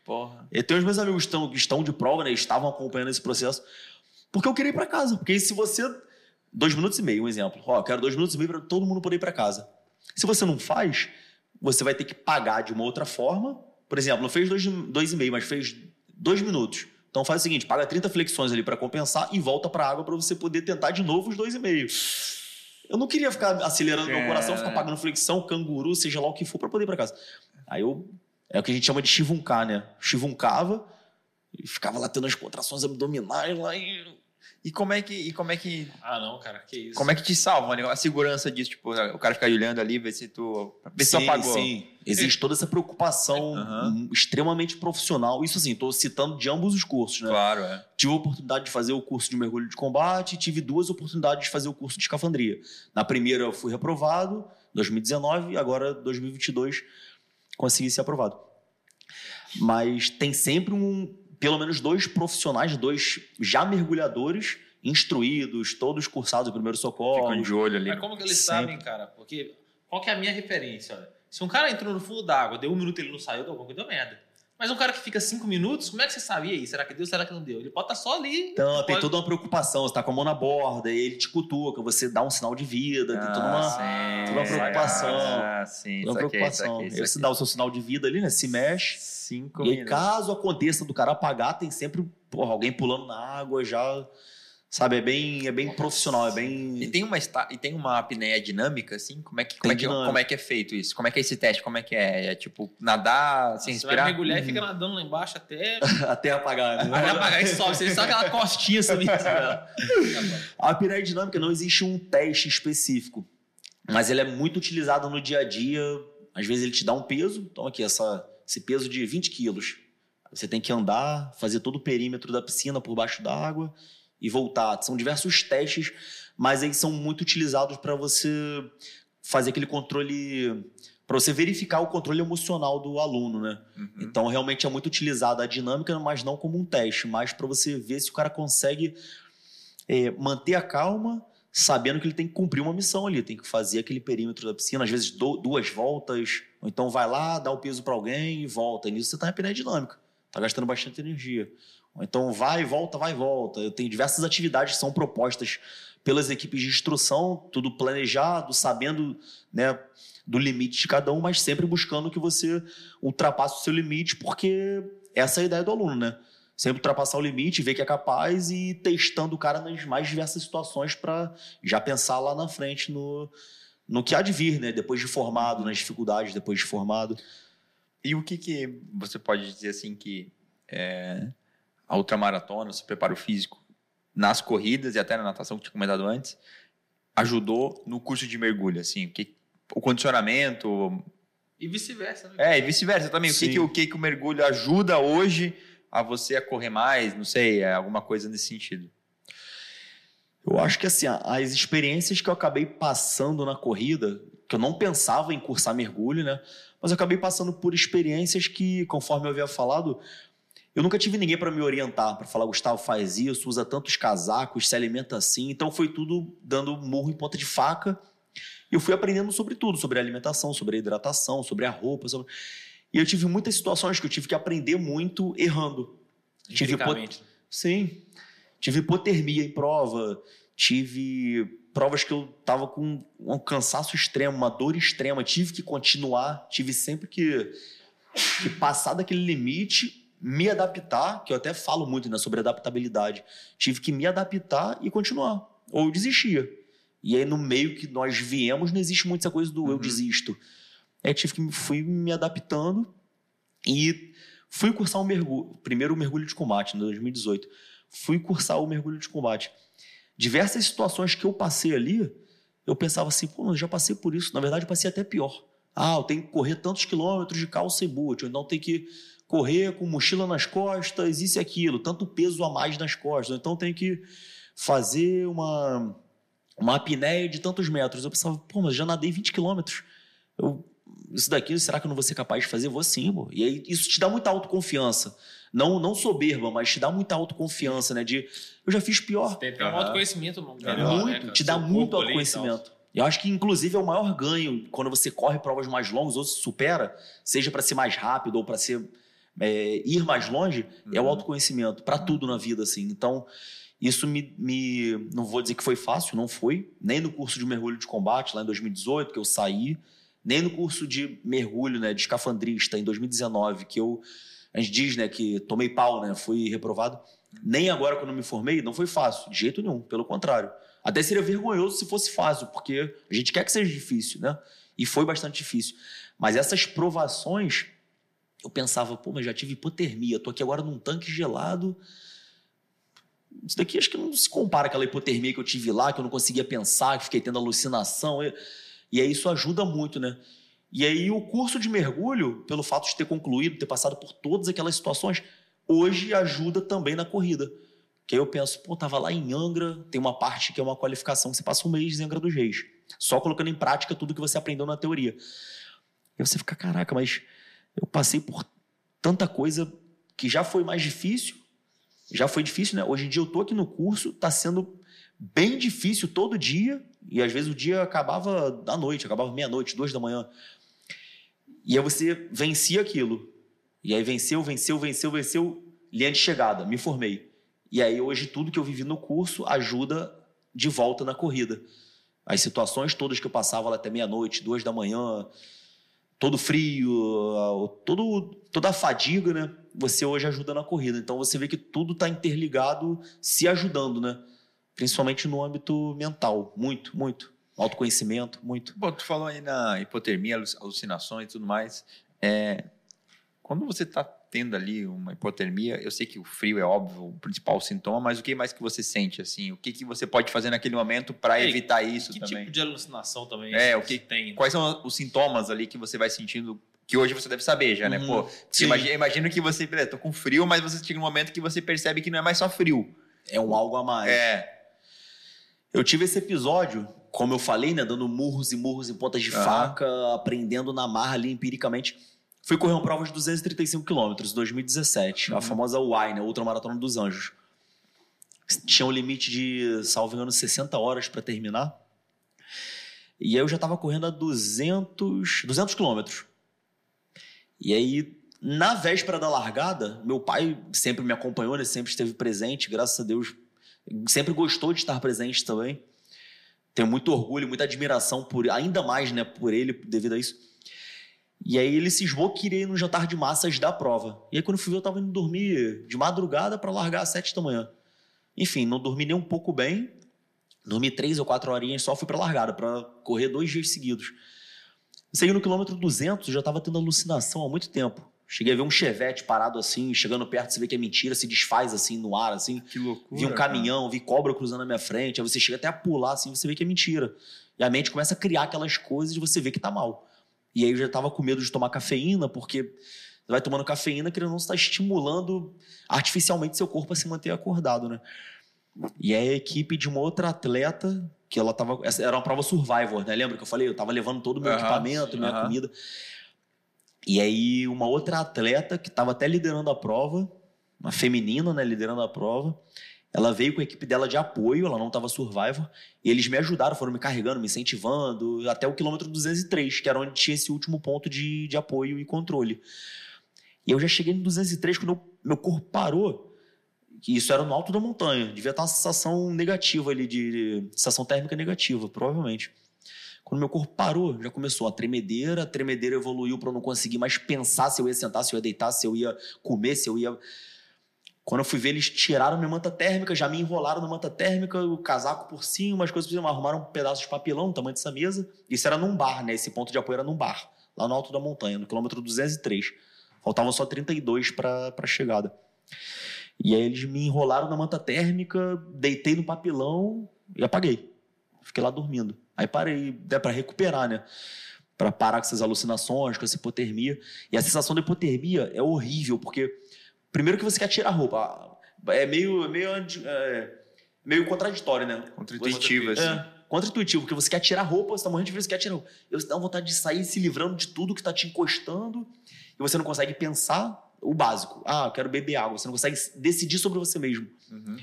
Porra. E tem os meus amigos que estão, que estão de prova, né? Estavam acompanhando esse processo. Porque eu queria ir para casa. Porque se você. Dois minutos e meio, um exemplo. Ó, eu quero dois minutos e meio para todo mundo poder ir para casa. Se você não faz, você vai ter que pagar de uma outra forma. Por exemplo, não fez dois, dois e meio, mas fez dois minutos. Então faz o seguinte: paga 30 flexões ali para compensar e volta para água para você poder tentar de novo os dois e meio. Eu não queria ficar acelerando meu É. coração, ficar pagando flexão, canguru, seja lá o que for, para poder ir para casa. Aí eu. É o que a gente chama de chivuncá, né? Chivuncava e ficava lá tendo as contrações abdominais lá e. E como é que. E como é que. Ah, não, cara, que isso. Como é que te salva, né? A segurança disso, tipo, o cara ficar olhando ali, ver se tu. Ver se tu apagou. Existe toda essa preocupação Aham. hum, extremamente profissional. Isso assim, estou citando de ambos os cursos, né? Claro, é. Tive a oportunidade de fazer o curso de mergulho de combate, tive duas oportunidades de fazer o curso de escafandria. Na primeira eu fui reprovado, 2019, e agora 2022 consegui ser aprovado. Mas tem sempre um, pelo menos dois profissionais, dois já mergulhadores instruídos, todos cursados em primeiro socorro. Ficam de olho ali. Mas como que eles Sempre. sabem, cara? Porque qual que é a minha referência? Olha? Se um cara entrou no fundo d'água, deu um minuto e ele não saiu, deu alguma coisa, deu merda. Mas um cara que fica cinco minutos, como é que você sabe? E aí, será que deu, será que não deu? Ele pode estar só ali. Então, tem pode- toda uma preocupação. Você tá com a mão na borda, e ele te cutuca, você dá um sinal de vida, tem toda uma, sim, toda uma preocupação. Ah, sim, toda uma saquei, preocupação. Aí saquei. você dá o seu sinal de vida ali, né? Se mexe. Cinco E minutos. caso aconteça do cara apagar, tem sempre porra, alguém pulando na água já. Sabe, é bem, é bem profissional, é E bem. tem uma e tem uma apneia dinâmica, assim? Como é que, como é que, como é que é feito isso? Como é que é esse teste? Como é que é? É tipo nadar sem Você vai respirar? mergulhar e fica nadando lá embaixo até. Até apagar. né? Vai apagar e sobe. Você só aquela costinha subindo. assim, ó. A apneia dinâmica não existe um teste específico, mas ele é muito utilizado no dia a dia. Às vezes ele te dá um peso, então aqui, essa, esse peso de 20 quilos. Você tem que andar, fazer todo o perímetro da piscina por baixo d'água e voltar. São diversos testes, mas eles são muito utilizados para você fazer aquele controle, para você verificar o controle emocional do aluno, né? Uhum. Então, realmente é muito utilizada a dinâmica, mas não como um teste, mas para você ver se o cara consegue é, manter a calma, sabendo que ele tem que cumprir uma missão ali, tem que fazer aquele perímetro da piscina, às vezes do- duas voltas, ou então vai lá, dá o peso para alguém e volta. E nisso você está em apneia dinâmica, está gastando bastante energia. Então vai, volta, vai, volta. Eu tenho diversas atividades que são propostas pelas equipes de instrução, tudo planejado, sabendo né, do limite de cada um, mas sempre buscando que você ultrapasse o seu limite, porque essa é a ideia do aluno, né? Sempre ultrapassar o limite, ver que é capaz e testando o cara nas mais diversas situações para já pensar lá na frente no, no que há de vir, né? Depois de formado, nas dificuldades depois de formado. E o que que você pode dizer assim que é, a ultramaratona, o preparo físico nas corridas e até na natação que tinha comentado antes, ajudou no curso de mergulho, assim, o que o condicionamento, E vice-versa, né? é, e vice-versa também, o que que, o que que o mergulho ajuda hoje a você a correr mais, não sei, é alguma coisa nesse sentido. Eu acho que assim, as experiências que eu acabei passando na corrida, que eu não pensava em cursar mergulho, né? Mas eu acabei passando por experiências que, conforme eu havia falado, eu nunca tive ninguém para me orientar, para falar, Gustavo, faz isso, usa tantos casacos, se alimenta assim. Então foi tudo dando murro em ponta de faca. E eu fui aprendendo sobre tudo, sobre a alimentação, sobre a hidratação, sobre a roupa. Sobre... E eu tive muitas situações que eu tive que aprender muito errando. Tive Empiricamente. Sim. Tive hipotermia em prova, tive provas que eu tava com um cansaço extremo, uma dor extrema, tive que continuar, tive sempre que, que passar daquele limite, me adaptar, que eu até falo muito né, sobre adaptabilidade. Tive que me adaptar e continuar, ou eu desistia. E aí no meio que nós viemos não existe muito essa coisa do eu Uhum. desisto. Aí tive que fui me adaptando e fui cursar um mergulho, primeiro o mergulho de combate, em 2018. Fui cursar o mergulho de combate. Diversas situações que eu passei ali, eu pensava assim, pô, eu já passei por isso. Na verdade, eu passei até pior. Ah, eu tenho que correr tantos quilômetros de calça e boot, então tem que correr com mochila nas costas, isso e aquilo, tanto peso a mais nas costas. Então tem que fazer uma, uma apneia de tantos metros. Eu pensava, pô, mas já nadei 20 quilômetros. Isso daqui, será que eu não vou ser capaz de fazer? Vou sim, pô. E aí isso te dá muita autoconfiança. Não, não soberba, mas te dá muita autoconfiança, né? De eu já fiz pior. Tem até um autoconhecimento É melhor, né, muito, cara? te dá Seu muito e autoconhecimento. Eu acho que, inclusive, é o maior ganho quando você corre provas mais longas ou se supera, seja para ser mais rápido ou para ser é, ir mais longe, é o Uhum. autoconhecimento para tudo na vida, assim. Então, isso me, me, não vou dizer que foi fácil, não foi, nem no curso de mergulho de combate lá em 2018 que eu saí, nem no curso de mergulho, né, de escafandrista em 2019 que eu a gente diz, né, que tomei pau, né, fui reprovado. Nem agora quando me formei, não foi fácil, de jeito nenhum, pelo contrário. Até seria vergonhoso se fosse fácil, porque a gente quer que seja difícil, né? E foi bastante difícil. Mas essas provações, eu pensava, pô, mas já tive hipotermia, tô aqui agora num tanque gelado. Isso daqui acho que não se compara àquela hipotermia que eu tive lá, que eu não conseguia pensar, que fiquei tendo alucinação. E, e aí isso ajuda muito, né? E aí o curso de mergulho, pelo fato de ter concluído, ter passado por todas aquelas situações, hoje ajuda também na corrida. Que aí eu penso, pô, tava lá em Angra, tem uma parte que é uma qualificação que você passa um mês em Angra dos Reis, só colocando em prática tudo que você aprendeu na teoria. E você fica, caraca, mas eu passei por tanta coisa que já foi mais difícil, já foi difícil, né? Hoje em dia eu tô aqui no curso, tá sendo bem difícil todo dia, e às vezes o dia acabava à noite, acabava meia-noite, duas da manhã. E aí você vencia aquilo. E aí venceu, venceu, venceu, venceu, linha de chegada, me formei. E aí hoje tudo que eu vivi no curso ajuda de volta na corrida. As situações todas que eu passava lá até meia-noite, duas da manhã, todo frio, todo, toda a fadiga, né? Você hoje ajuda na corrida. Então você vê que tudo está interligado, se ajudando, né? Principalmente no âmbito mental. Muito, muito. Autoconhecimento, muito. Bom, tu falou aí na hipotermia, alu- alucinações e tudo mais. É, quando você está tendo ali uma hipotermia, eu sei que o frio é óbvio o principal sintoma, mas o que mais que você sente assim? O que, que você pode fazer naquele momento para evitar isso Que também? tipo de alucinação também É, o você que- tem? né? Quais são os sintomas ali que você vai sentindo? Que hoje você deve saber já, né? Uhum. Pô, imagina, imagino que você, beleza, tô com frio, mas você chega um momento que você percebe que não é mais só frio. É um algo a mais. É. Eu tive esse episódio, como eu falei, né? Dando murros e murros em pontas de Aham. faca, aprendendo na marra ali empiricamente. Fui correr uma prova de 235 quilômetros, 2017. A Uhum. famosa UAI, né? Ultramaratona dos Anjos. Tinha um limite de, salvo engano, 60 horas para terminar. E aí eu já estava correndo a 200, 200 quilômetros. E aí, na véspera da largada, meu pai sempre me acompanhou, né? Sempre esteve presente, graças a Deus. Sempre gostou de estar presente também. Tenho muito orgulho, muita admiração por, ainda mais, né, por ele devido a isso. E aí ele cismou que iria ir no jantar de massas da prova. E aí quando eu fui ver, eu tava indo dormir de madrugada para largar às sete da manhã. Enfim, não dormi nem um pouco bem. Dormi três ou quatro horinhas, só fui pra largada, para correr dois dias seguidos. Segui no quilômetro 200, eu já tava tendo alucinação há muito tempo. Cheguei a ver um chevette parado assim, chegando perto, você vê que é mentira, se desfaz assim no ar, assim. Que loucura. Vi um cara. caminhão, vi cobra cruzando na minha frente, aí você chega até a pular, assim, você vê que é mentira. E a mente começa a criar aquelas coisas e você vê que tá mal. E aí eu já tava com medo de tomar cafeína, porque você vai tomando cafeína, querendo não, você tá estimulando artificialmente seu corpo a se manter acordado, né? E aí a equipe de uma outra atleta, que ela tava. Essa era uma prova survivor, né? Lembra que eu falei? Eu tava levando todo o meu Aham, equipamento, minha aham. comida. E aí, uma outra atleta que estava até liderando a prova, uma feminina, né, liderando a prova, ela veio com a equipe dela de apoio, ela não estava survivor, e eles me ajudaram, foram me carregando, me incentivando, até o quilômetro 203, que era onde tinha esse último ponto de, de apoio e controle. E eu já cheguei no 203, quando eu- meu corpo parou, que isso era no alto da montanha, devia estar uma sensação negativa ali, de, de sensação térmica negativa, provavelmente. Quando meu corpo parou, já começou a tremedeira, a tremedeira evoluiu para eu não conseguir mais pensar se eu ia sentar, se eu ia deitar, se eu ia comer, se eu ia. Quando eu fui ver, eles tiraram minha manta térmica, já me enrolaram na manta térmica, o casaco por cima, umas coisas por cima, arrumaram um pedaço de papelão, tamanho dessa mesa. Isso era num bar, né? Esse ponto de apoio era num bar, lá no alto da montanha, no quilômetro 203. Faltavam só 32 para a chegada. E aí eles me enrolaram na manta térmica, deitei no papelão e apaguei. Fiquei lá dormindo. Aí parei, é para recuperar, né? Para parar com essas alucinações, com essa hipotermia. E a sensação da hipotermia é horrível, porque primeiro que você quer tirar a roupa. É meio, meio, é, meio contraditório, né? Contra-intuitivo, assim. É, contra-intuitivo, porque você quer tirar a roupa, você tá morrendo de frio, você quer tirar a roupa. Eu dá vontade de sair se livrando de tudo que tá te encostando e você não consegue pensar o básico. Ah, eu quero beber água. Você não consegue decidir sobre você mesmo. Uhum.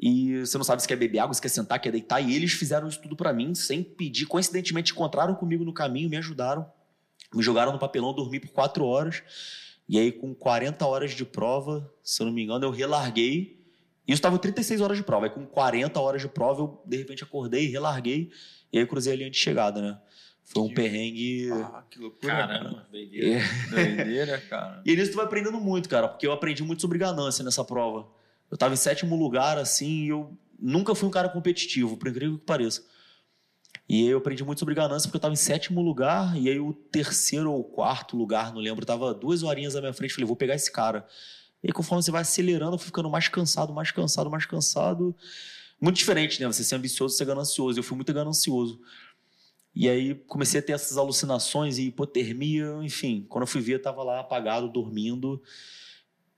E você não sabe se quer beber água, se quer sentar, quer deitar. E eles fizeram isso tudo para mim, sem pedir. Coincidentemente, encontraram comigo no caminho, me ajudaram. Me jogaram no papelão, dormi por quatro horas. E aí, com 40 horas de prova, se eu não me engano, eu relarguei. Isso estava 36 horas de prova. Aí, com 40 horas de prova, eu de repente acordei, relarguei. E aí, cruzei a linha de chegada, né? Foi um Que- perrengue. Ah, que loucura. Caramba, doideira. É. Doideira, cara. E nisso tu vai aprendendo muito, cara, porque eu aprendi muito sobre ganância nessa prova. Eu tava em sétimo lugar, assim, e eu nunca fui um cara competitivo, por incrível que pareça. E aí eu aprendi muito sobre ganância porque eu tava em sétimo lugar, e aí o terceiro ou quarto lugar, não lembro, tava duas horinhas à minha frente, falei, vou pegar esse cara. E aí conforme você vai acelerando, eu fui ficando mais cansado, mais cansado, mais cansado. Muito diferente, né? Você ser ambicioso, ser ganancioso. Eu fui muito ganancioso. E aí comecei a ter essas alucinações e hipotermia, enfim. Quando eu fui ver, eu tava lá apagado, dormindo.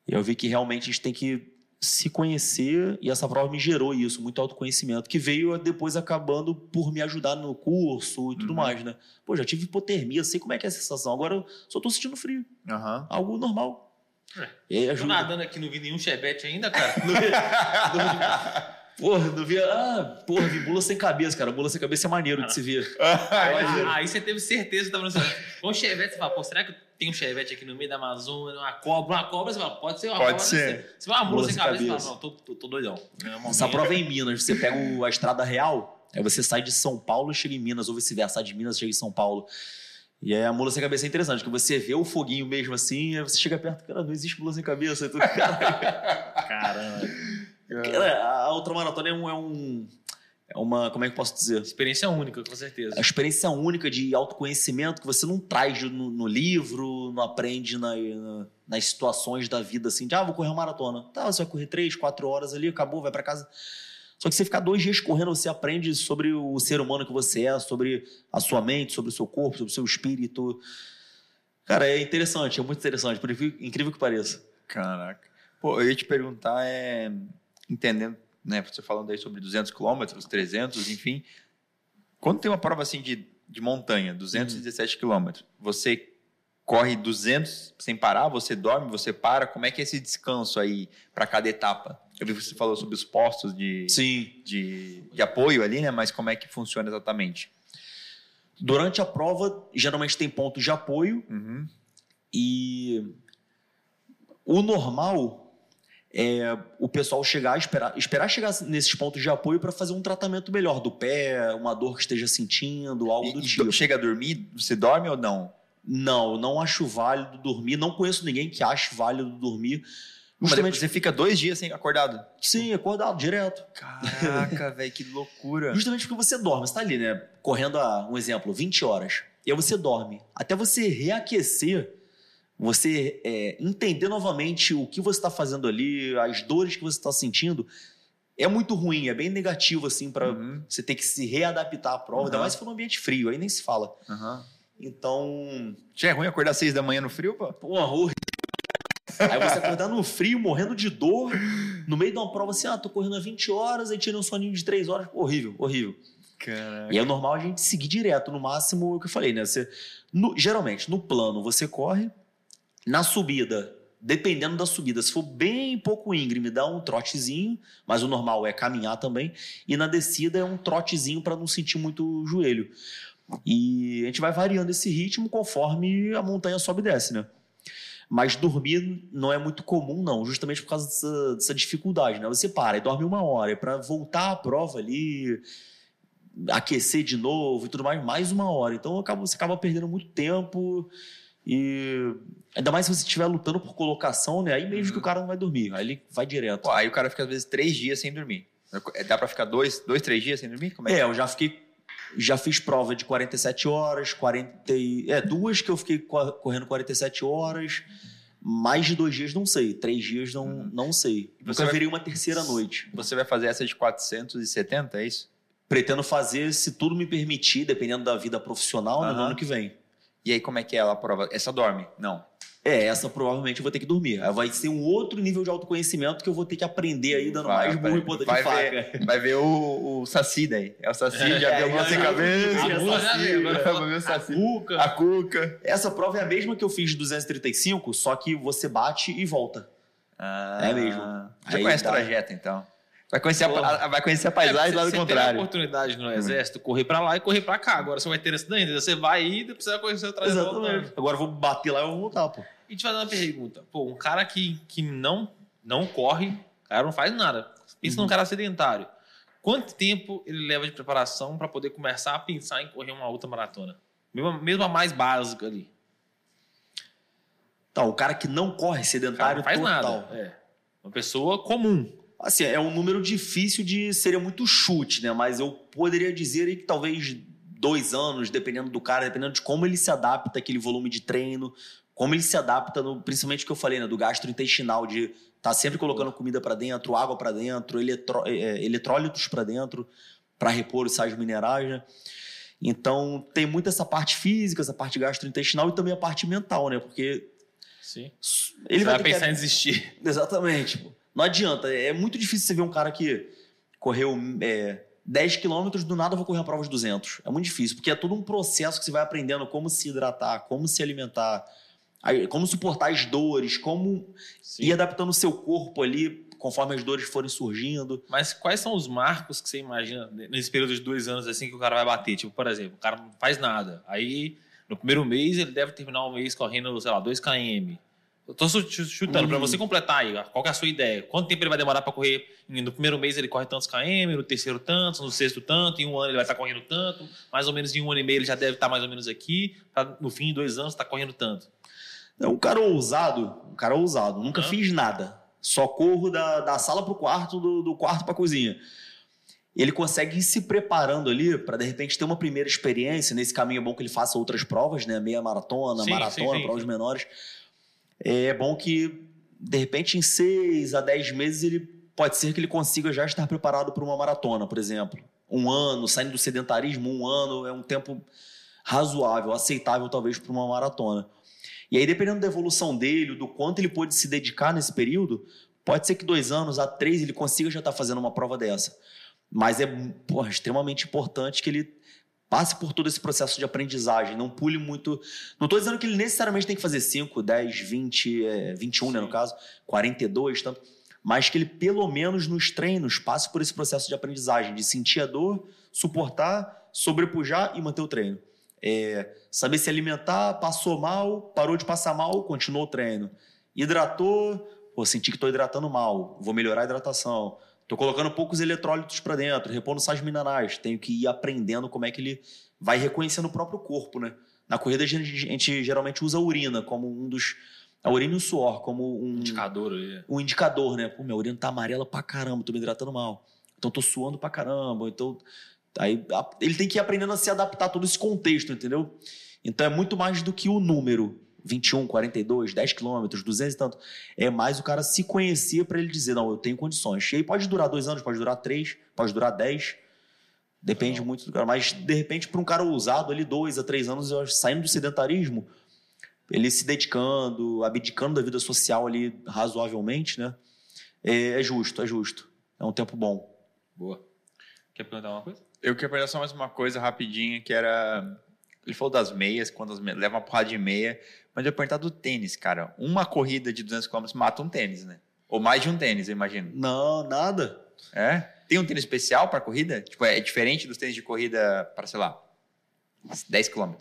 E eu vi que realmente a gente tem que se conhecer e essa prova me gerou isso, muito autoconhecimento, que veio depois acabando por me ajudar no curso e tudo Uhum. mais, né? Pô, já tive hipotermia, sei como é que é a sensação. Agora eu só tô sentindo frio, Aham. algo normal. É. E aí Tô ajuda. nadando aqui, não vi nenhum chevette ainda, cara. Não vi, não vi- porra, não vi. Ah, porra, vi bula sem cabeça, cara. Bula sem cabeça é maneiro de se ver. Ah, aí você teve certeza que tava no chevette. Com um chevette, você fala, pô, será que tem um chevette aqui no meio da Amazônia, uma cobra, uma cobra, você fala, pode ser uma Pode cobra. ser. Você vai uma mula Mula sem sem cabeça, você cabeça. fala, não, tô, tô, tô doidão. Essa prova é em Minas. Você pega o- a estrada real, aí você sai de São Paulo e chega em Minas, ou vice-versa, sai de Minas e chega em São Paulo. E aí a mula sem cabeça é interessante, porque você vê o foguinho mesmo assim, aí você chega perto, cara, não existe mula sem cabeça. Cara, Caramba. Cara, a ultramaratona é um, é um. É uma. Como é que eu posso dizer? Experiência única, com certeza. A experiência única de autoconhecimento que você não traz no, no livro, não aprende na- na- nas situações da vida, assim, de, ah, vou correr uma maratona. Tá, você vai correr três, quatro horas ali, acabou, vai pra casa. Só que você ficar dois dias correndo, você aprende sobre o ser humano que você é, sobre a sua mente, sobre o seu corpo, sobre o seu espírito. Cara, é interessante, é muito interessante, por incrível incrível que pareça. Caraca. Pô, eu ia te perguntar, é, entendendo, né, você falando aí sobre 200 quilômetros, 300, enfim, quando tem uma prova assim de, de montanha, 217 quilômetros, você corre 200 sem parar, você dorme, você para, como é que é esse descanso aí para cada etapa? Eu vi que você falou sobre os postos de, Sim. de, de apoio ali, né, mas como é que funciona exatamente? Durante a prova, geralmente tem pontos de apoio, Uhum. E o normal é o pessoal chegar, esperar, esperar chegar nesses pontos de apoio para fazer um tratamento melhor do pé, uma dor que esteja sentindo, algo do E- e tipo. chega a dormir, você dorme ou não? Não, não acho válido dormir. Não conheço ninguém que ache válido dormir. Mas Justamente, você fica dois dias sem acordado. sim, acordado direto. Caraca, velho, que loucura. Justamente porque você dorme. Você tá ali, né? Correndo a, um exemplo, 20 horas. E aí você dorme. Até você reaquecer, você é, entender novamente o que você está fazendo ali, as dores que você está sentindo, é muito ruim, é bem negativo, assim, para Uhum, você ter que se readaptar à prova. Ainda Uhum. mais se for num ambiente frio, aí nem se fala. uhum. Então, Já é ruim acordar às seis da manhã no frio, pô? porra, horrível. Aí você acordar no frio, morrendo de dor, no meio de uma prova assim, ah, tô correndo há 20 horas, aí tirei um soninho de 3 horas. Horrível, horrível. Caraca. E é normal a gente seguir direto, no máximo, o que eu falei, né? Você, no- geralmente, no plano, você corre, na subida, dependendo da subida, se for bem pouco íngreme, dá um trotezinho, mas o normal é caminhar também, e na descida é um trotezinho para não sentir muito o joelho. E a gente vai variando esse ritmo conforme a montanha sobe e desce, né? Mas dormir não é muito comum, não, justamente por causa dessa, dessa dificuldade, né? Você para e dorme uma hora, e para voltar à prova ali, aquecer de novo e tudo mais, mais uma hora. Então você acaba perdendo muito tempo e ainda mais se você estiver lutando por colocação, né? Aí mesmo Uhum. que o cara não vai dormir, aí ele vai direto. Pô, aí o cara fica às vezes três dias sem dormir. É, Dá pra ficar dois, dois três dias sem dormir? Como é, É, que eu já fiquei já fiz prova de 47 horas, 40 e, é, duas que eu fiquei co- correndo 47 horas. Mais de dois dias não sei, três dias não, Uhum. não sei. E Nunca você vai- virei uma terceira noite. Você vai fazer essa de 470, é isso? pretendo fazer, se tudo me permitir, dependendo da vida profissional, né, no ano que vem. E aí, como é que é ela a prova? Essa dorme? Não. É, essa provavelmente eu vou ter que dormir. Vai ser um outro nível de autoconhecimento que eu vou ter que aprender aí, dando Vai, mais burro em ponta de vai faca. Ver, vai ver o, o Saci daí. É o Saci, já É, já- cabeça. A viu, Vai ver o A Saci. Cuca. A Cuca. Essa prova é a mesma que eu fiz de 235, só que você bate e volta. Ah, É mesmo. Já Aí conhece o trajeto, então. Vai conhecer, a, Pô. a- vai conhecer a paisagem É, lá do você contrário. oportunidade no exército, correr pra lá e correr pra cá. Agora você vai ter daí, entendeu? Você vai e depois você vai conhecer o trajeto. Exatamente. Agora eu vou bater lá e eu vou voltar, pô. E te fazer uma pergunta. Pô, um cara que, que não, não corre, o cara não faz nada. Pensa Uhum. num cara sedentário. Quanto tempo ele leva de preparação para poder começar a pensar em correr uma outra maratona? Mesmo, mesmo a mais básica ali. Tá, o cara que não corre O cara sedentário não faz total. nada. É. Uma pessoa comum. Assim, é um número difícil de seria muito chute, né? Mas eu poderia dizer que talvez dois anos, dependendo do cara, dependendo de como ele se adapta àquele volume de treino, como ele se adapta, no, principalmente o que eu falei, né? Do gastrointestinal, de estar tá sempre colocando comida para dentro, água para dentro, eletró- é, eletrólitos para dentro, para repor os sais minerais, né? Então, tem muito essa parte física, essa parte gastrointestinal e também a parte mental, né? Porque Sim. ele Você vai, vai ter que- pensar em desistir. Exatamente. pô. Não adianta. É muito difícil você ver um cara que correu é, 10 quilômetros, do nada eu vou correr uma prova de 200. É muito difícil, porque é todo um processo que você vai aprendendo como se hidratar, como se alimentar, como suportar as dores, como Sim. ir adaptando o seu corpo ali conforme as dores forem surgindo. Mas quais são os marcos que você imagina nesse período de dois anos assim que o cara vai bater? Tipo, por exemplo, o cara não faz nada. Aí, no primeiro mês, ele deve terminar o mês correndo, sei lá, 2 km. Eu tô chu- chu- chutando, Uhum. você completar aí, qual é a sua ideia? Quanto tempo ele vai demorar pra correr? No primeiro mês ele corre tantos km, no terceiro tantos, no sexto tanto, em um ano ele vai estar correndo tanto, mais ou menos em um ano e meio ele já deve estar mais ou menos aqui, pra, no fim de dois anos tá correndo tanto. É um cara ousado, um cara ousado. Nunca Hã? fiz nada. Só corro da, da sala pro quarto, do, do quarto pra cozinha. Ele consegue ir se preparando ali para de repente ter uma primeira experiência. Nesse caminho é bom que ele faça outras provas, né? Meia maratona, Sim, maratona, sim, sim, provas menores. É bom que, de repente, em seis a dez meses, ele pode ser que ele consiga já estar preparado para uma maratona, por exemplo. Um ano, saindo do sedentarismo, um ano é um tempo razoável, aceitável, talvez, para uma maratona. E aí, dependendo da evolução dele, do quanto ele pôde se dedicar nesse período, pode ser que dois anos a três ele consiga já estar fazendo uma prova dessa. Mas é porra, extremamente importante que ele passe por todo esse processo de aprendizagem, não pule muito. Não estou dizendo que ele necessariamente tem que fazer 5, 10, 20, é, 21, né, no caso, 42, tanto, mas que ele, pelo menos nos treinos, passe por esse processo de aprendizagem, de sentir a dor, suportar, sobrepujar e manter o treino. É, saber se alimentar, passou mal, parou de passar mal, continuou o treino. Hidratou, pô, senti que estou hidratando mal, vou melhorar a hidratação. Estou colocando poucos eletrólitos para dentro, repondo sais minerais. Tenho que ir aprendendo como é que ele vai reconhecendo o próprio corpo, né? Na corrida a gente, a gente geralmente usa a urina como um dos. A urina e o suor como um Indicador ali. um indicador, né? Pô, minha urina tá amarela pra caramba, tô me hidratando mal. Então tô suando pra caramba. Então. Aí ele tem que ir aprendendo a se adaptar a todo esse contexto, entendeu? Então é muito mais do que o número. 21, 42, 10 quilômetros, 200 e tanto. É mais o cara se conhecer pra ele dizer, não, eu tenho condições. E aí pode durar dois anos, pode durar três, pode durar dez. Depende muito do cara. Mas, de repente, para um cara ousado ali, dois a três anos, eu acho, saindo do sedentarismo, ele se dedicando, abdicando da vida social ali razoavelmente, né? É, é justo, é justo. É um tempo bom. Boa. Quer perguntar uma coisa? Eu queria perguntar só mais uma coisa rapidinha, que era... Ele falou das meias, quando as meias, leva uma porrada de meia, mas eu perguntar do tênis, cara. Uma corrida de 200 km mata um tênis, né? Ou mais de um tênis, eu imagino. Não, nada. É? Tem um tênis especial para corrida? Tipo, é diferente dos tênis de corrida para, sei lá, 10 km.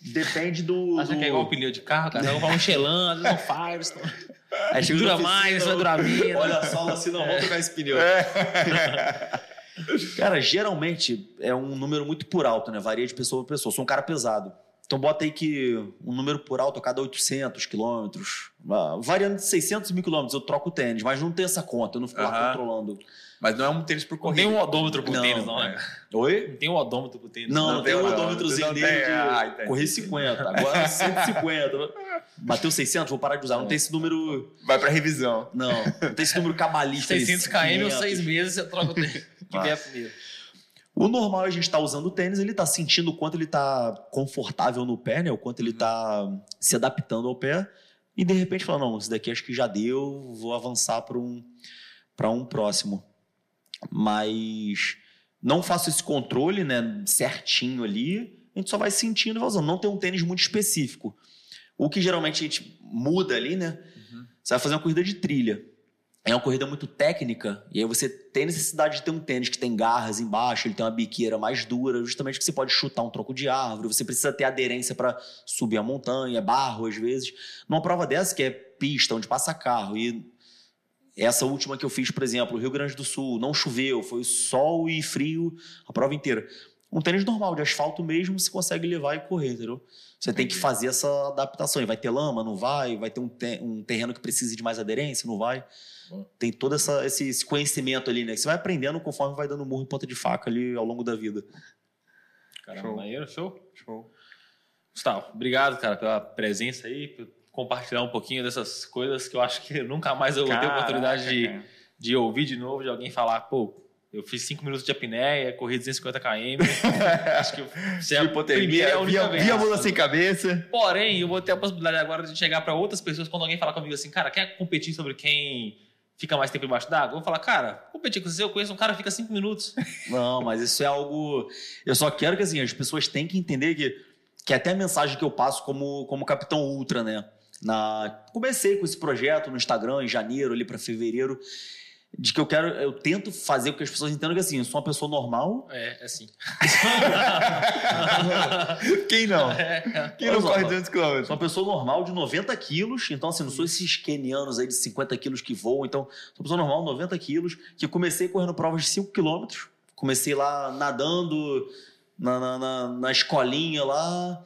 Depende do. Acha do... que é igual o pneu de carro, cara? Vamos um Xelan, às vezes um Firestone. Aí chega Dura oficina, mais, vai durar menos. Olha só, assim, não, vamos trocar esse pneu. Cara, geralmente é um número muito por alto, né? Varia de pessoa para pessoa. Eu sou um cara pesado. Então bota aí que um número por alto a cada 800 quilômetros, ah, variando de 600 mil quilômetros, eu troco o tênis, mas não tem essa conta, eu não fico lá controlando. Mas não é um tênis por Não corrida. tem um odômetro pro Não, tênis, não, é. né? Oi? Não tem um odômetro pro tênis. Não, Não não, tem tem, um odômetrozinho dele tem, de ah, correr 50, agora 150. Bateu 600, vou parar de usar. Não tem esse número... Vai para revisão. Não, não tem esse número cabalista. aí, 600 km ou 500. 6 meses você troca o tênis. Que vier primeiro. O normal é a gente estar tá usando o tênis, ele está sentindo o quanto ele está confortável no pé, né? O quanto ele está se adaptando ao pé. E de repente fala, não, esse daqui acho que já deu, vou avançar para um, um próximo. Mas não faço esse controle né, certinho ali, a gente só vai sentindo e vai usando. Não tem um tênis muito específico. O que geralmente a gente muda ali, né? Uhum. Você vai fazer uma corrida de trilha é uma corrida muito técnica, e aí você tem necessidade de ter um tênis que tem garras embaixo, ele tem uma biqueira mais dura, justamente que você pode chutar um tronco de árvore, você precisa ter aderência para subir a montanha, barro às vezes. Numa prova dessa, que é pista, onde passa carro, e essa última que eu fiz, por exemplo, Rio Grande do Sul, não choveu, foi sol e frio a prova inteira. Um tênis normal, de asfalto mesmo, você consegue levar e correr, entendeu? Você tem que fazer essa adaptação. E vai ter lama, não vai? Vai ter um, te um terreno que precise de mais aderência, não vai? Tem todo essa, esse, esse, conhecimento ali, né? Que você vai aprendendo conforme vai dando murro em ponta de faca ali ao longo da vida. Caramba, show. maneiro, show? Show. Gustavo, obrigado, cara, pela presença aí, por compartilhar um pouquinho dessas coisas que eu acho que nunca mais eu vou ter oportunidade de, de ouvir de novo, de alguém falar, pô, eu fiz 5 minutos de apneia, corri 250 km. acho que você é a primeira a única via, via a mula sem cabeça. Porém, eu vou ter a possibilidade agora de chegar para outras pessoas quando alguém falar comigo assim, cara, quer competir sobre quem fica mais tempo embaixo d'água? Eu vou falar, cara, competir com você, eu conheço um cara que fica cinco minutos. Não, mas isso é algo. Eu só quero que assim, as pessoas têm que entender que, que até a mensagem que eu passo como, como capitão ultra, né? Na... Comecei com esse projeto no Instagram em janeiro, ali para fevereiro de que eu quero, eu tento fazer com que as pessoas entendam que assim, eu sou uma pessoa normal. É, é assim. Quem não? É. Quem não corre 200 km? Sou uma pessoa normal de 90 quilos, então assim, não sou esses kenianos aí de 50 quilos que voam, então sou uma pessoa normal, 90 quilos, que comecei correndo provas de 5 quilômetros, comecei lá nadando na, na, na, na escolinha lá,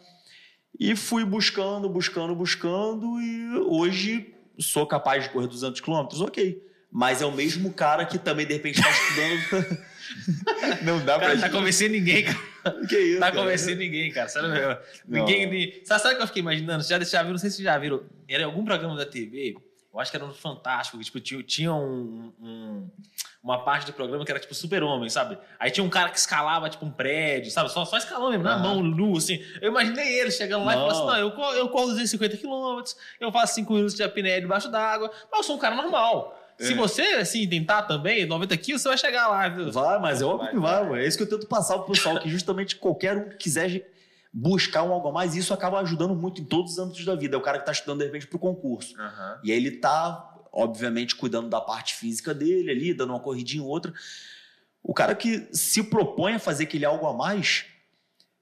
e fui buscando, buscando, buscando, e hoje sou capaz de correr 200 quilômetros, ok mas é o mesmo cara que também, de repente, está estudando. não dá cara, pra. Tá convencendo ninguém, cara. Que isso? Tá cara? convencendo ninguém, cara. Sério mesmo. Ninguém. Sabe, sabe o que eu fiquei imaginando? Já, já viram, não sei se já viram. Era em algum programa da TV, eu acho que era no Fantástico, que tipo, tinha, tinha um, um, uma parte do programa que era tipo super-homem, sabe? Aí tinha um cara que escalava tipo um prédio, sabe? Só, só escalando mesmo, na mão, nu, assim. Eu imaginei ele chegando lá não. e falando assim: não, eu, eu corro 250 quilômetros, eu faço 5 minutos de apneia debaixo d'água, mas eu sou um cara normal. Se é. você, assim, tentar também, 90 quilos, você vai chegar lá. Viu? Vai, mas é óbvio que vai, vai. É isso que eu tento passar pro pessoal, que justamente qualquer um que quiser buscar um algo a mais, isso acaba ajudando muito em todos os âmbitos da vida. É o cara que está estudando, de repente, para o concurso. Uhum. E aí ele está, obviamente, cuidando da parte física dele ali, dando uma corridinha ou outra. O cara que se propõe a fazer aquele algo a mais,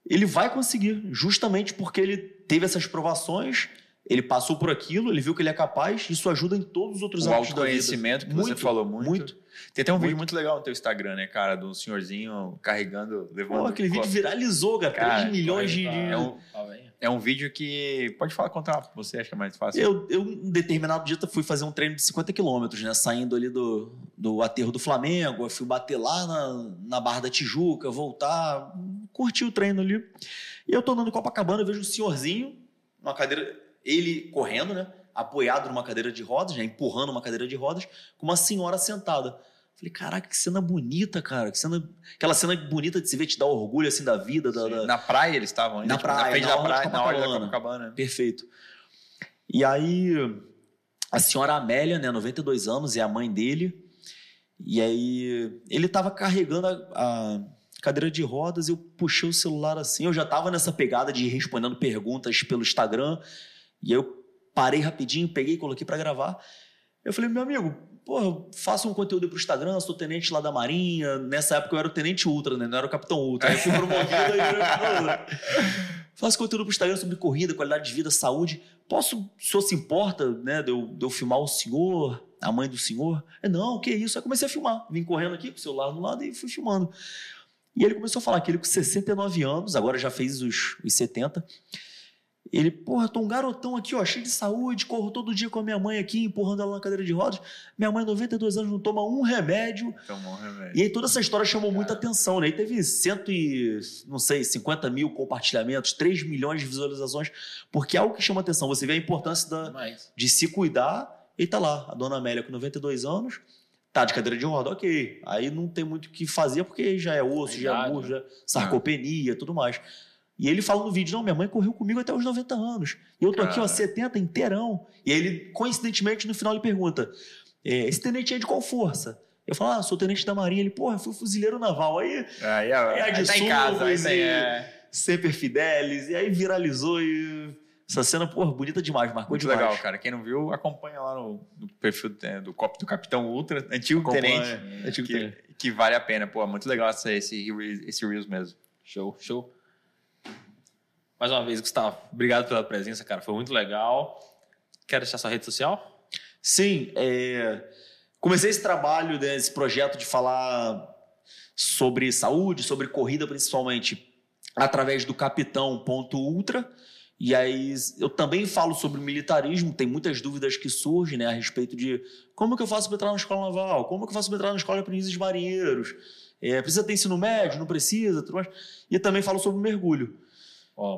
ele vai conseguir, justamente porque ele teve essas provações ele passou por aquilo, ele viu que ele é capaz, isso ajuda em todos os outros o âmbitos da vida. que muito, você falou muito. Muito. Tem até um muito. vídeo muito legal no teu Instagram, né, cara, do senhorzinho carregando, levando... Pô, aquele vídeo viralizou, cara, cara 3 milhões de... É um, é um vídeo que... Pode falar, contar você, acho que é mais fácil. Eu, eu em determinado dia, fui fazer um treino de 50 quilômetros, né, saindo ali do, do aterro do Flamengo, eu fui bater lá na, na Barra da Tijuca, voltar, curti o treino ali. E eu tô andando em Copacabana, eu vejo um senhorzinho, uma cadeira ele correndo, né? Apoiado numa cadeira de rodas, né? empurrando uma cadeira de rodas, com uma senhora sentada. Falei, caraca, que cena bonita, cara. Que cena, aquela cena bonita de se ver te dar orgulho assim da vida. Da, da... Na praia eles estavam ainda? Na tipo, praia, na frente na da praia, na hora da Copacabana. Perfeito. E aí, a senhora Amélia, né, 92 anos, é a mãe dele. E aí, ele estava carregando a, a, cadeira de rodas, eu puxei o celular assim. Eu já estava nessa pegada de ir respondendo perguntas pelo Instagram. E eu parei rapidinho, peguei, coloquei para gravar. Eu falei, meu amigo, porra, faça um conteúdo para o Instagram, sou tenente lá da Marinha. Nessa época eu era o tenente ultra, né? Não era o capitão ultra. Aí fui promovido e era Faço conteúdo para o Instagram sobre corrida, qualidade de vida, saúde. Posso, o senhor se importa, né, de eu, de eu filmar o senhor, a mãe do senhor? É, não, que isso? Aí comecei a filmar. Vim correndo aqui com o celular no lado e fui filmando. E ele começou a falar que ele com 69 anos, agora já fez os, os 70, ele, porra, tô um garotão aqui, ó, cheio de saúde, corro todo dia com a minha mãe aqui, empurrando ela na cadeira de rodas. Minha mãe, 92 anos, não toma um remédio. Tomou um remédio. E aí toda essa história chamou muita atenção, né? E teve cento e, não sei, 50 mil compartilhamentos, 3 milhões de visualizações, porque é algo que chama atenção. Você vê a importância da, de se cuidar. E tá lá, a dona Amélia com 92 anos, Tá de cadeira de roda, ok. Aí não tem muito o que fazer porque já é osso, A já é músculo, já é sarcopenia, tudo mais. E ele fala no vídeo: não, minha mãe correu comigo até os 90 anos. E eu tô aqui, ó, Cara. 70 inteirão. E aí ele, coincidentemente, no final ele pergunta: é, esse tenente é de qual força? Eu falo, ah, sou tenente da Marinha. Ele, porra, eu fui fuzileiro naval. Aí, É de tá em casa. E- é, Semper Fidelis. E aí viralizou e. Essa cena, porra, bonita demais, marcou muito demais. legal, cara. Quem não viu, acompanha lá no, no perfil é, do, Cop- do Capitão Ultra, antigo Acompanha. tenente. Antigo que, tenente. que vale a pena. Pô, muito legal esse, esse, esse Reels mesmo. Show, show. Mais uma vez, Gustavo, obrigado pela presença, cara. Foi muito legal. Quer deixar sua rede social? Sim, é, comecei esse trabalho, né, esse projeto de falar sobre saúde, sobre corrida principalmente, através do Capitão.ultra. E aí eu também falo sobre militarismo, tem muitas dúvidas que surgem né, a respeito de como que eu faço para entrar na escola naval, como que eu faço para entrar na escola de aprendizes marinheiros, é, precisa ter ensino médio, não precisa, tudo mais. E também falo sobre mergulho.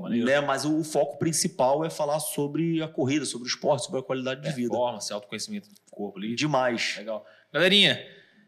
Maneiro. Né, mas o, o foco principal é falar sobre a corrida, sobre o esporte, sobre a qualidade de vida. Performance, autoconhecimento do corpo ali. Demais. Legal. Galerinha,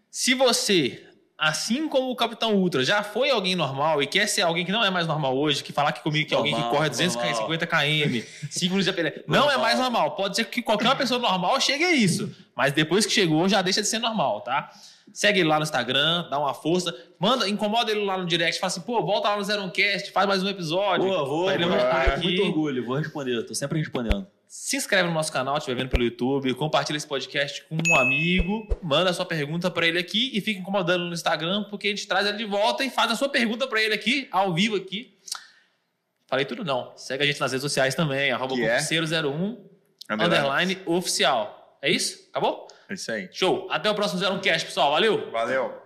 se você, assim como o Capitão Ultra, já foi alguém normal e quer ser alguém que não é mais normal hoje, que falar que comigo que é alguém que corre normal. 250 km, 5 minutos de APL, não é mais normal. Pode ser que qualquer uma pessoa normal chegue a isso, mas depois que chegou já deixa de ser normal, tá? Segue ele lá no Instagram, dá uma força, manda, incomoda ele lá no direct, fala assim, pô, volta lá no Zero Cast, faz mais um episódio. Pô, vou, vou, aqui. muito orgulho, vou responder, tô sempre respondendo. Se inscreve no nosso canal, estiver vendo pelo YouTube, compartilha esse podcast com um amigo, manda a sua pergunta pra ele aqui e fica incomodando no Instagram, porque a gente traz ele de volta e faz a sua pergunta pra ele aqui, ao vivo aqui. Falei tudo não. Segue a gente nas redes sociais também, arroba é? concurseiro01, underline oficial. É isso? Acabou? É isso aí. Show. Até o próximo Zero Cast, pessoal. Valeu! Valeu.